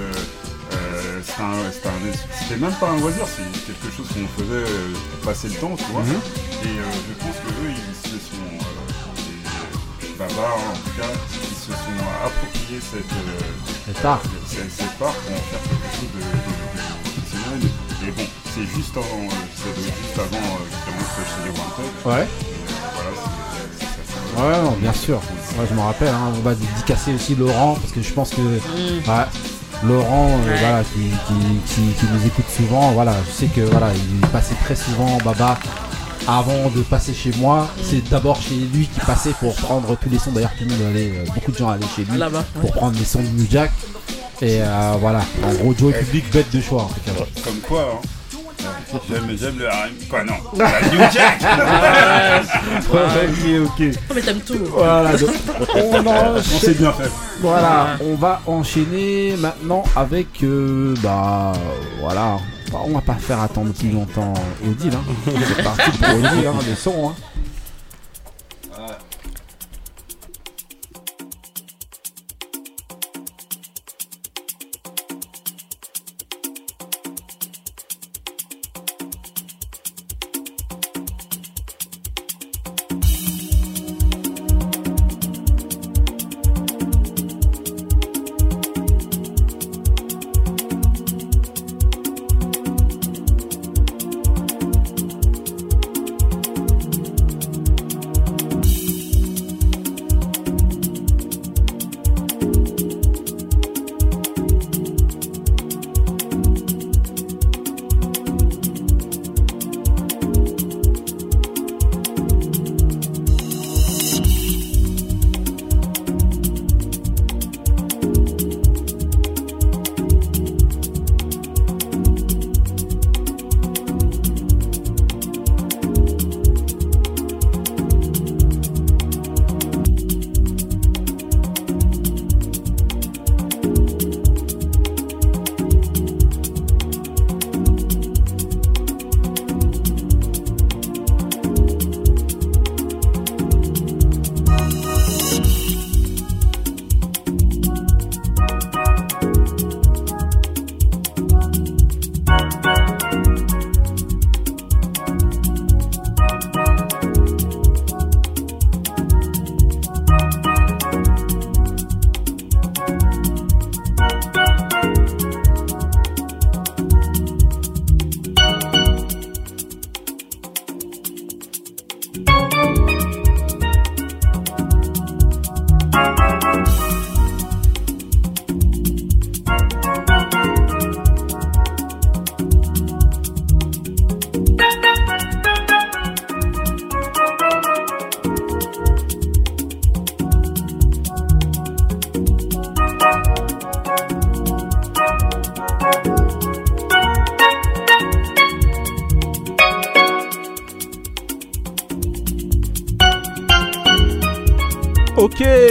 euh, euh, c'était, un- même pas un loisir, c'est quelque chose qu'on faisait euh, pour passer le temps, tu vois. Mhm. Et euh, je pense que eux, ils se sont, euh, les Baba, en tout cas, ils se sont appropriés cette, euh, art. cette, cette part pour en faire quelque chose de, de- de professionnel. Et bon, c'est juste avant, euh, juste avant euh, qu'il commence chez les Wanted. Ouais. Euh, voilà, c'est, Ouais, non, bien sûr. Ouais, je me rappelle, hein, on va dédicacer aussi Laurent, parce que je pense que. Ouais, Laurent, euh, voilà, qui, qui- qui- qui nous écoute souvent, voilà, je sais que voilà, il passait très souvent Baba avant de passer chez moi. C'est d'abord chez lui qui passait pour prendre tous les sons. D'ailleurs, tout le monde allait, euh, beaucoup de gens allaient chez lui pour prendre les sons de New Jack. Et euh, voilà, en gros, Joe Public, bête de choix. En tout cas. Comme quoi, hein. J'aime, j'aime le RM. Quoi, non La New Jack ok, ok. Oh, mais t'aimes tout. Voilà, donc, on enchaîne. On s'est bien fait. Voilà, on va enchaîner maintenant avec euh, bah voilà, Bah, on va pas faire attendre plus longtemps Odile hein. C'est parti pour Odile hein, le son hein.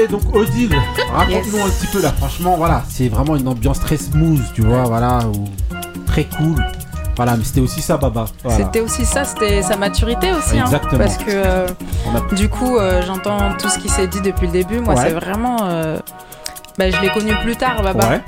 Donc Odile, raconte-nous un petit peu là. Franchement, voilà, c'est vraiment une ambiance très smooth, tu vois, voilà, ou très cool. Voilà, mais c'était aussi ça, Baba. Voilà. C'était aussi ça, c'était sa maturité aussi. hein, Exactement. parce que euh, a- du coup, euh, j'entends tout ce qui s'est dit depuis le début. Moi, Ouais. c'est vraiment. euh, bah, je l'ai connu plus tard, Baba. Ouais.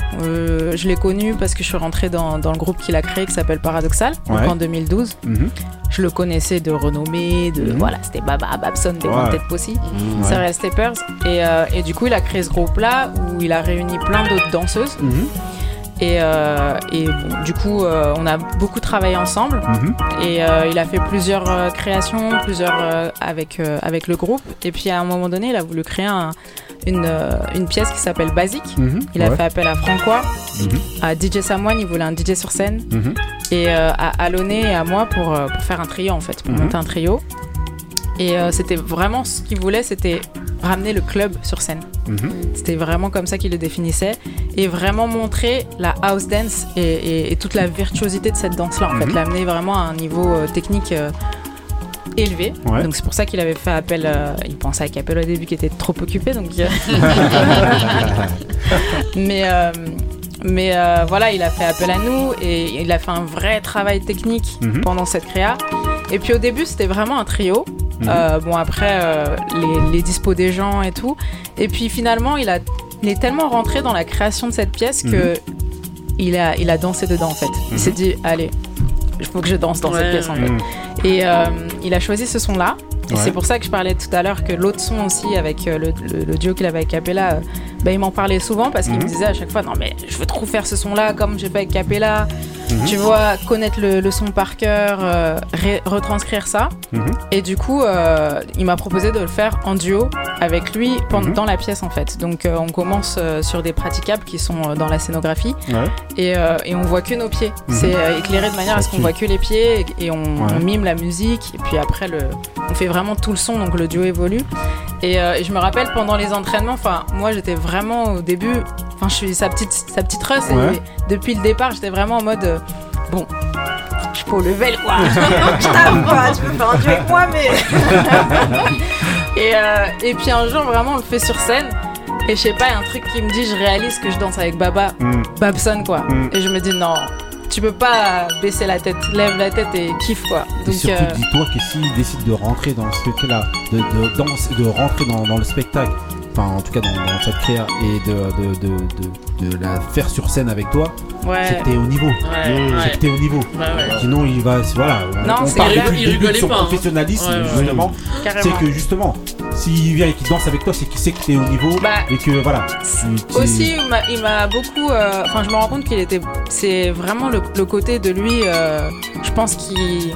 Je l'ai connu parce que je suis rentrée dans, dans le groupe qu'il a créé qui s'appelle Paradoxal, donc en 2012. Mhm. Je le connaissais de renommée, de Mhm. voilà, c'était Baba Babson des Ouais. Wanted Posse, Mhm. Serial Ouais. Steppers. Et, euh, et du coup, il a créé ce groupe-là où il a réuni plein d'autres danseuses. Mhm. Et, euh, et bon, du coup, euh, on a beaucoup travaillé ensemble. Mhm. Et euh, il a fait plusieurs créations, plusieurs avec, avec le groupe. Et puis à un moment donné, il a voulu créer un- une, une pièce qui s'appelle Basique. Il a ouais. fait appel à Francois, à DJ Samoine, il voulait un DJ sur scène. Et euh, à Aloné et à moi pour, euh, pour faire un trio en fait, pour Mhm. monter un trio. Et euh, c'était vraiment ce qu'il voulait, c'était ramener le club sur scène. Mhm. C'était vraiment comme ça qu'il le définissait. Et vraiment montrer la house dance et, et- et toute la virtuosité de cette danse-là. En fait, Mhm. l'amener vraiment à un niveau technique élevé. Ouais. Donc c'est pour ça qu'il avait fait appel. euh, il pensait à Capel au début qui était trop occupé. Donc, mais euh, mais euh, voilà, il a fait appel à nous et il a fait un vrai travail technique Mhm. pendant cette créa. Et puis au début, c'était vraiment un trio. Mhm. Euh, bon, après, euh, les, les dispos des gens et tout. Et puis finalement, il, a, il est tellement rentré dans la création de cette pièce que il, a, il a dansé dedans en fait. Il Mhm. s'est dit, allez, il faut que je danse dans cette pièce en fait. Mhm. Et euh, il a choisi ce son-là. Et Ouais. c'est pour ça que je parlais tout à l'heure que l'autre son aussi, avec le, le- le duo qu'il avait avec Capella, euh, bah, il m'en parlait souvent parce qu'il Mhm. me disait à chaque fois Non, mais je veux trop faire ce son-là comme j'ai fait avec Capella. Mhm. Tu vois, connaître le, le son par cœur, euh, retranscrire ça. Mhm. Et du coup, euh, il m'a proposé de le faire en duo avec lui pendant, Mhm. dans la pièce en fait. Donc euh, on commence sur des praticables qui sont dans la scénographie Ouais. et, et on voit que nos pieds. Mhm. C'est éclairé de manière à ce qu'on voit que les pieds et, et on, Ouais. on mime la musique et puis après le, on fait vraiment tout le son donc le duo évolue. Et, et je me rappelle pendant les entraînements, enfin moi j'étais vraiment au début, enfin je suis sa petite sa petite et depuis le départ j'étais vraiment en mode euh, bon. Je suis pas au level quoi. Je t'avoue, quoi. Tu peux faire un duo avec moi mais. et, euh, et puis un jour vraiment on le fait sur scène. Et je sais pas, il y a un truc qui me dit, je réalise que je danse avec Baba, Mhm. Babson quoi. Mm. Et je me dis non, tu peux pas baisser la tête, lève la tête et kiffe quoi. Et Donc surtout, euh, dis-toi que s'il décide de rentrer dans ce truc-là, de, de, danser- de rentrer dans, dans le spectacle, enfin en tout cas dans, dans cette créa, et de, de, de, de, de la faire sur scène avec toi, Ouais. c'est que t'es au niveau. Ouais, C'est ouais. que t'es au niveau. Ouais. Sinon, il va. Voilà. on- Non, on c'est parle depuis Il le début de rigolait son pas, hein. professionnalisme, justement. C'est que justement, s'il vient et qu'il danse avec toi, c'est qu'il sait que t'es au niveau. Bah, et que voilà. Aussi, il m'a- beaucoup. euh, Enfin, je me rends compte qu'il était. C'est vraiment le, le côté de lui, euh, je pense, qui.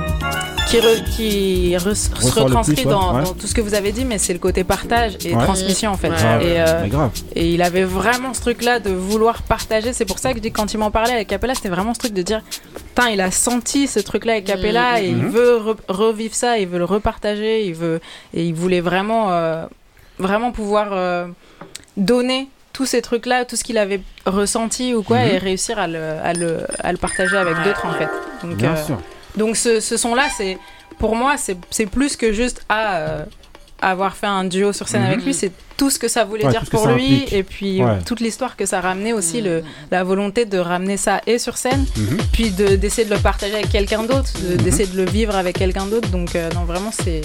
Qui, re- qui re- se retranscrit plus, ouais, dans, ouais. dans tout ce que vous avez dit, mais c'est le côté partage et Ouais. transmission en fait. Et, euh, grave. et il avait vraiment ce truc-là de vouloir partager. C'est pour ça que je dis quand il m'en parlait avec Capella, c'était vraiment ce truc de dire, putain, il a senti ce truc-là avec Capella et il Mhm. veut re- revivre ça, il veut le repartager, il veut et il voulait vraiment, euh, vraiment pouvoir euh, donner tous ces trucs-là, tout ce qu'il avait ressenti ou quoi, et réussir à le, à le, à le partager avec d'autres en fait. Donc, Bien euh, sûr. donc ce, ce son-là, c'est pour moi, c'est c'est plus que juste à euh, avoir fait un duo sur scène Mhm. avec lui, c'est tout ce que ça voulait Ouais, dire pour lui implique. et puis Ouais. toute l'histoire que ça ramenait aussi, le, la volonté de ramener ça et sur scène, Mhm. puis de- d'essayer de, le partager avec quelqu'un d'autre, de- Mhm. d'essayer de le vivre avec quelqu'un d'autre. Donc euh, non, vraiment c'est.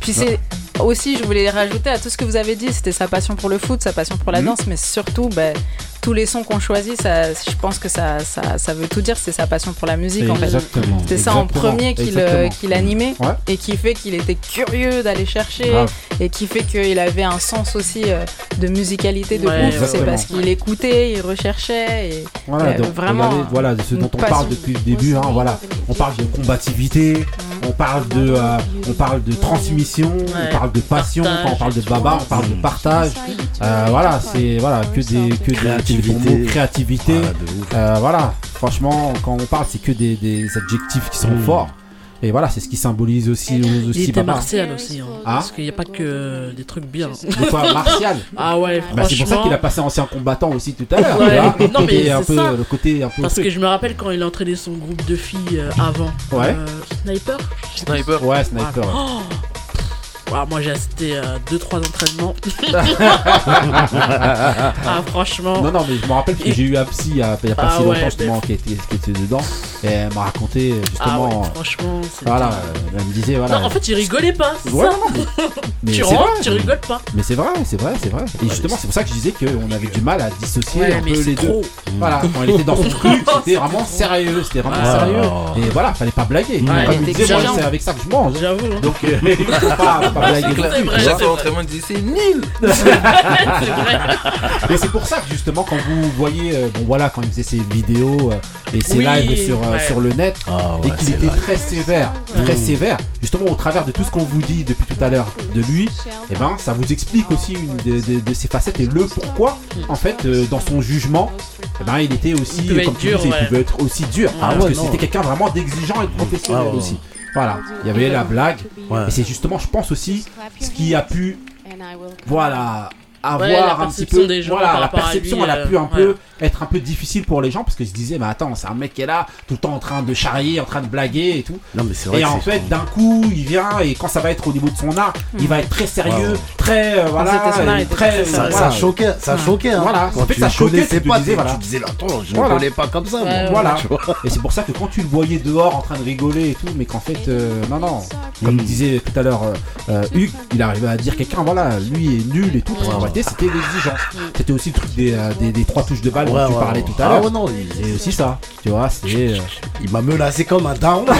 Puis c'est aussi, je voulais rajouter à tout ce que vous avez dit, c'était sa passion pour le foot, sa passion pour la Mhm. danse, mais surtout, ben, tous les sons qu'on choisit, ça, je pense que ça, ça, ça veut tout dire, c'est sa passion pour la musique en fait. C'était ça en premier qu'il qu'il animait Ouais. et qui fait qu'il était curieux d'aller chercher Grave. et qui fait qu'il avait un sens aussi euh, de musicalité de Ouais, ouf. C'est parce qu'il écoutait, il recherchait et Voilà, euh, donc, vraiment. regardez, voilà de ce dont on passion. parle depuis le début. hein, voilà, on parle de combativité, on parle de, euh, on parle de transmission, on parle de passion. Partage Quand on parle de baba, on parle de partage. Euh, voilà, c'est voilà que des que des- Créativité. des bons mots, créativité. Voilà, de ouf. Euh, voilà, franchement, quand on parle, c'est que des, des adjectifs qui sont Mm. forts. Et voilà, c'est ce qui symbolise aussi, Il aussi était Baba. martial aussi. hein, Ah parce qu'il n'y a pas que des trucs bien. De quoi martial Ah ouais, Bah, c'est pour ça qu'il a passé ancien combattant aussi tout à l'heure. Ouais. Non, mais un c'est peu ça. le côté un peu Parce truc. que je me rappelle quand il a entraîné son groupe de filles euh, avant. Ouais. Euh, Sniper Sniper. Ouais, sniper. ouais. Oh Ouais, moi j'ai assisté à 2-3 entraînements. ah, franchement. Non, non, mais je me rappelle que j'ai eu Apsi il y a, il y a pas Ah si ouais, longtemps justement qui était, qui était dedans. Et elle m'a raconté euh, Ah justement. ouais, euh, franchement, c'est. voilà, euh, elle me disait voilà. Non, en fait, il rigolait pas. c'est Ouais, ça. non, mais tu rentres, vrai, tu mais- rigoles pas. Mais c'est vrai, c'est vrai, c'est vrai. Et justement, c'est pour ça que je disais qu'on avait du mal à dissocier Ouais, un peu les trop. deux. Voilà, quand elle était dans son truc, c'était vraiment sérieux, c'était vraiment Ah. sérieux. Et voilà, fallait pas blaguer. Ouais, Comme disait, moi, c'est avec ça que je mange. J'avoue. hein. Donc, euh, pas, faut pas blaguer C'est chaque disait nul. Et c'est pour ça que justement quand vous voyez, euh, bon voilà, quand il faisait ses vidéos euh, et ses Oui, lives sur, euh, ouais. sur le net, Ah et qu'il était vrai. très sévère, très sévère, justement au travers de tout ce qu'on vous dit depuis tout à l'heure de lui, et ben ça vous explique aussi une de, de- de ses facettes et le pourquoi, en fait, euh, dans son jugement, et ben il était aussi, Il comme tu dur, disais, il pouvait être aussi dur, Ah parce ouais, que c'était quelqu'un vraiment d'exigeant et de professionnel Ah ouais. aussi. Voilà, il y avait la blague, Ouais. et c'est justement, je pense aussi, ce qui a pu voilà avoir Ouais, un petit peu des gens voilà la à perception lui, elle a euh, pu un ouais. peu être un peu difficile pour les gens parce que je disais mais attends c'est un mec qui est là tout le temps en train de charrier en train de blaguer et tout Non, mais c'est vrai et en fait d'un coup il vient et quand ça va être au niveau de son art il va être très sérieux très euh, voilà et très Ça, voilà. ça choquait, ça choquait. Hein. Voilà, quand en fait, tu ça choquait, tu pas, disais, voilà. tu disais attends, je Voilà. ne connais pas comme ça. Ouais, voilà et c'est pour ça que quand tu le voyais dehors en train de rigoler et tout mais qu'en fait euh, non non comme Mm. disait tout à l'heure Hugues il arrivait à dire quelqu'un voilà lui est nul et tout en c'était l'exigence c'était aussi le truc des, euh, des, des trois touches de balle Ouais, dont tu parlais ouais. tout à Ah l'heure ouais, non, il- c'est aussi ça tu vois c'est euh, Il m'a menacé comme un daron.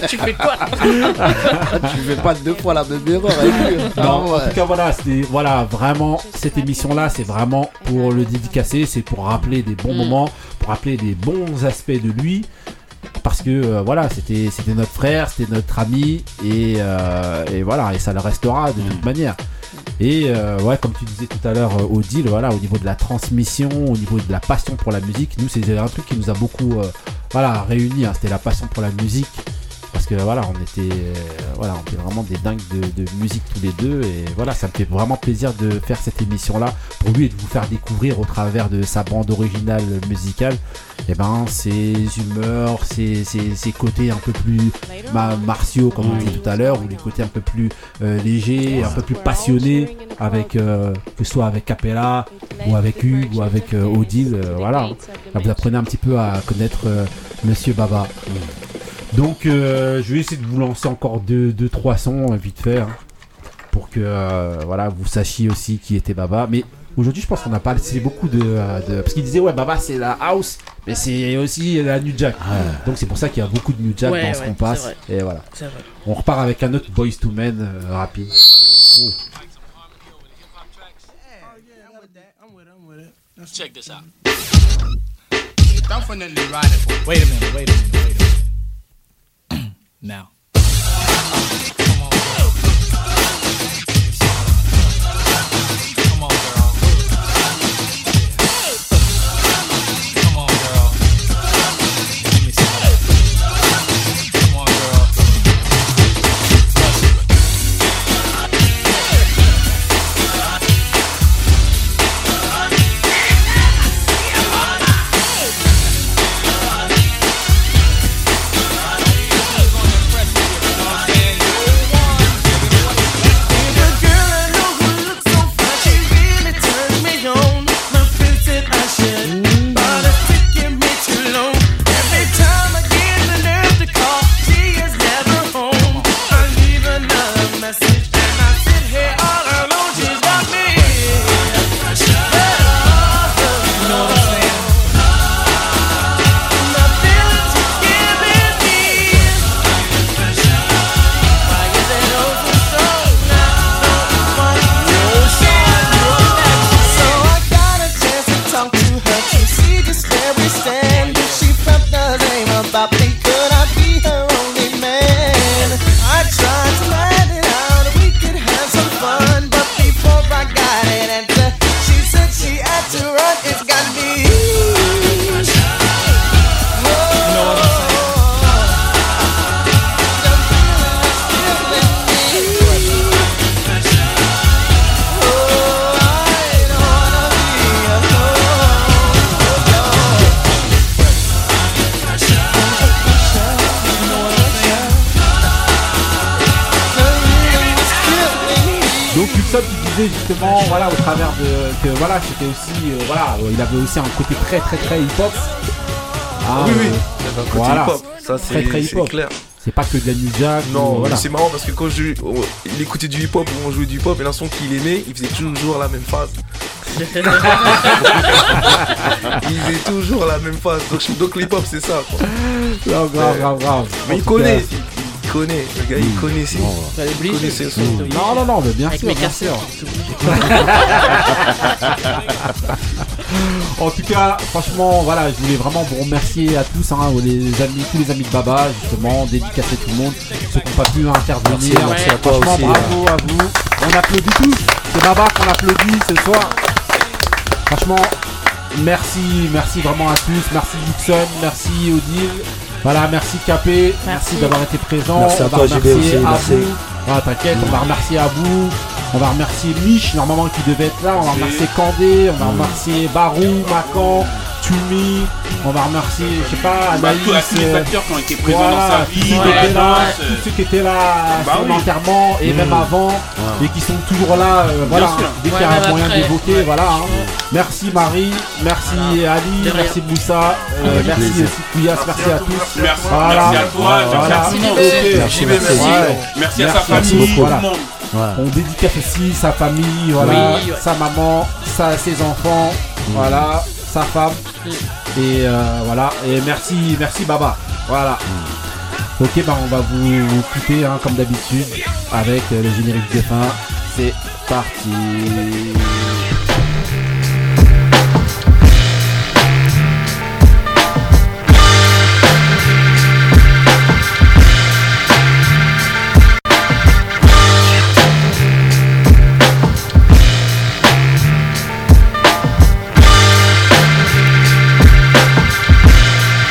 Eh, Tu fais quoi tu fais pas deux fois la même erreur avec lui. Non, Ah en ouais. tout cas voilà, c'était voilà vraiment cette émission là, c'est vraiment pour le dédicacer, c'est pour rappeler des bons Mm. moments, pour rappeler des bons aspects de lui. Parce que euh, voilà, c'était c'était notre frère, c'était notre ami et, euh, et voilà, et ça le restera de toute manière. Et euh, ouais, comme tu disais tout à l'heure, Odile, voilà, au niveau de la transmission, au niveau de la passion pour la musique, nous c'est un truc qui nous a beaucoup voilà réunis. hein, c'était la passion pour la musique parce que voilà, on était euh, voilà, on était vraiment des dingues de, de musique tous les deux et voilà, ça me fait vraiment plaisir de faire cette émission là pour lui et de vous faire découvrir au travers de sa bande originale musicale, et ben ses humeurs, ses, ses, ses côtés un peu plus ma- martiaux comme on disait tout à l'heure ou les côtés un peu plus euh, légers, un peu plus passionnés avec euh, que ce soit avec Capella ou avec Hugues ou avec Odile, voilà. Là, vous apprenez un petit peu à connaître Monsieur Baba. Donc euh, je vais essayer de vous lancer encore deux, deux trois sons euh, vite fait hein, pour que euh, voilà vous sachiez aussi qui était Baba. Mais aujourd'hui je pense qu'on a pas laissé beaucoup de, euh, de- parce qu'il disait ouais Baba c'est la house mais c'est aussi la New Jack. Donc c'est pour ça qu'il y a beaucoup de New Jack Ouais, dans ce ouais, qu'on passe. vrai. Et voilà. On repart avec un autre Boys to Men euh, rapide. Check this out. Definitely ride it. Wait a minute, wait a minute, wait a minute. Now. About voilà au travers de que voilà c'était aussi euh, voilà il avait aussi un côté très très très hip hop Ah, oui, oui. euh, côté voilà. Ça, c'est Très, très c'est hip-hop. clair. C'est pas que de la New Jack. Non, voilà. c'est marrant parce que quand je, on- il écoutait du hip-hop ou on jouait du hip-hop et l'instant qu'il aimait, il faisait toujours la même phase. il faisait toujours la même phase. Donc, donc l'hip-hop, c'est ça. Quoi. Non, grave, grave, grave. Mais il connaît, connaît. Le gars, il connaissait. Fallait Il le son. Non, non, non, mais bien Avec sûr, mes bien sûr. en tout cas, franchement, voilà, je voulais vraiment vous remercier à tous, hein, les amis, tous les amis de Baba, justement, dédicacer tout le monde, ceux qui n'ont pas pu intervenir. Merci, merci à toi Franchement, aussi, bravo à vous. On applaudit tous. C'est Baba qu'on applaudit ce soir. Franchement, merci, merci vraiment à tous. Merci Dixon, merci Odile. Voilà, merci Capé, merci, d'avoir été présent. Merci à on va toi, JB remercier aussi, merci. Abou. Ah, t'inquiète, on va remercier Abou, on va remercier Mich, normalement qui devait être là, on va remercier Candé, on va remercier Barou, Macan, Tumi, on va remercier, je sais pas, Bah, Anaïs. tous- tous les euh, facteurs qui ont été présents voilà, dans sa tous vie, ceux dans qui la étaient là, danse, tous ceux qui étaient là Bah sur oui. l'enterrement et Mmh. même avant, Ouais. et qui sont toujours là, euh, voilà, sûr. dès qu'il y Ouais, a un moyen d'évoquer, voilà. hein. Merci Marie, merci Ali, merci Moussa, euh, merci Kouyas, merci à tous. Merci, Voilà. merci à toi, Voilà. merci Ok. JB. Merci, merci. merci. Merci à sa Merci famille, beaucoup. Voilà. On dédicace aussi sa famille, voilà, Oui, ouais. sa maman, sa, ses enfants, voilà, sa femme. Et euh, voilà, et merci, merci Baba. Voilà. Ok, bah on va vous, vous quitter hein, comme d'habitude avec euh, le générique de fin. C'est parti.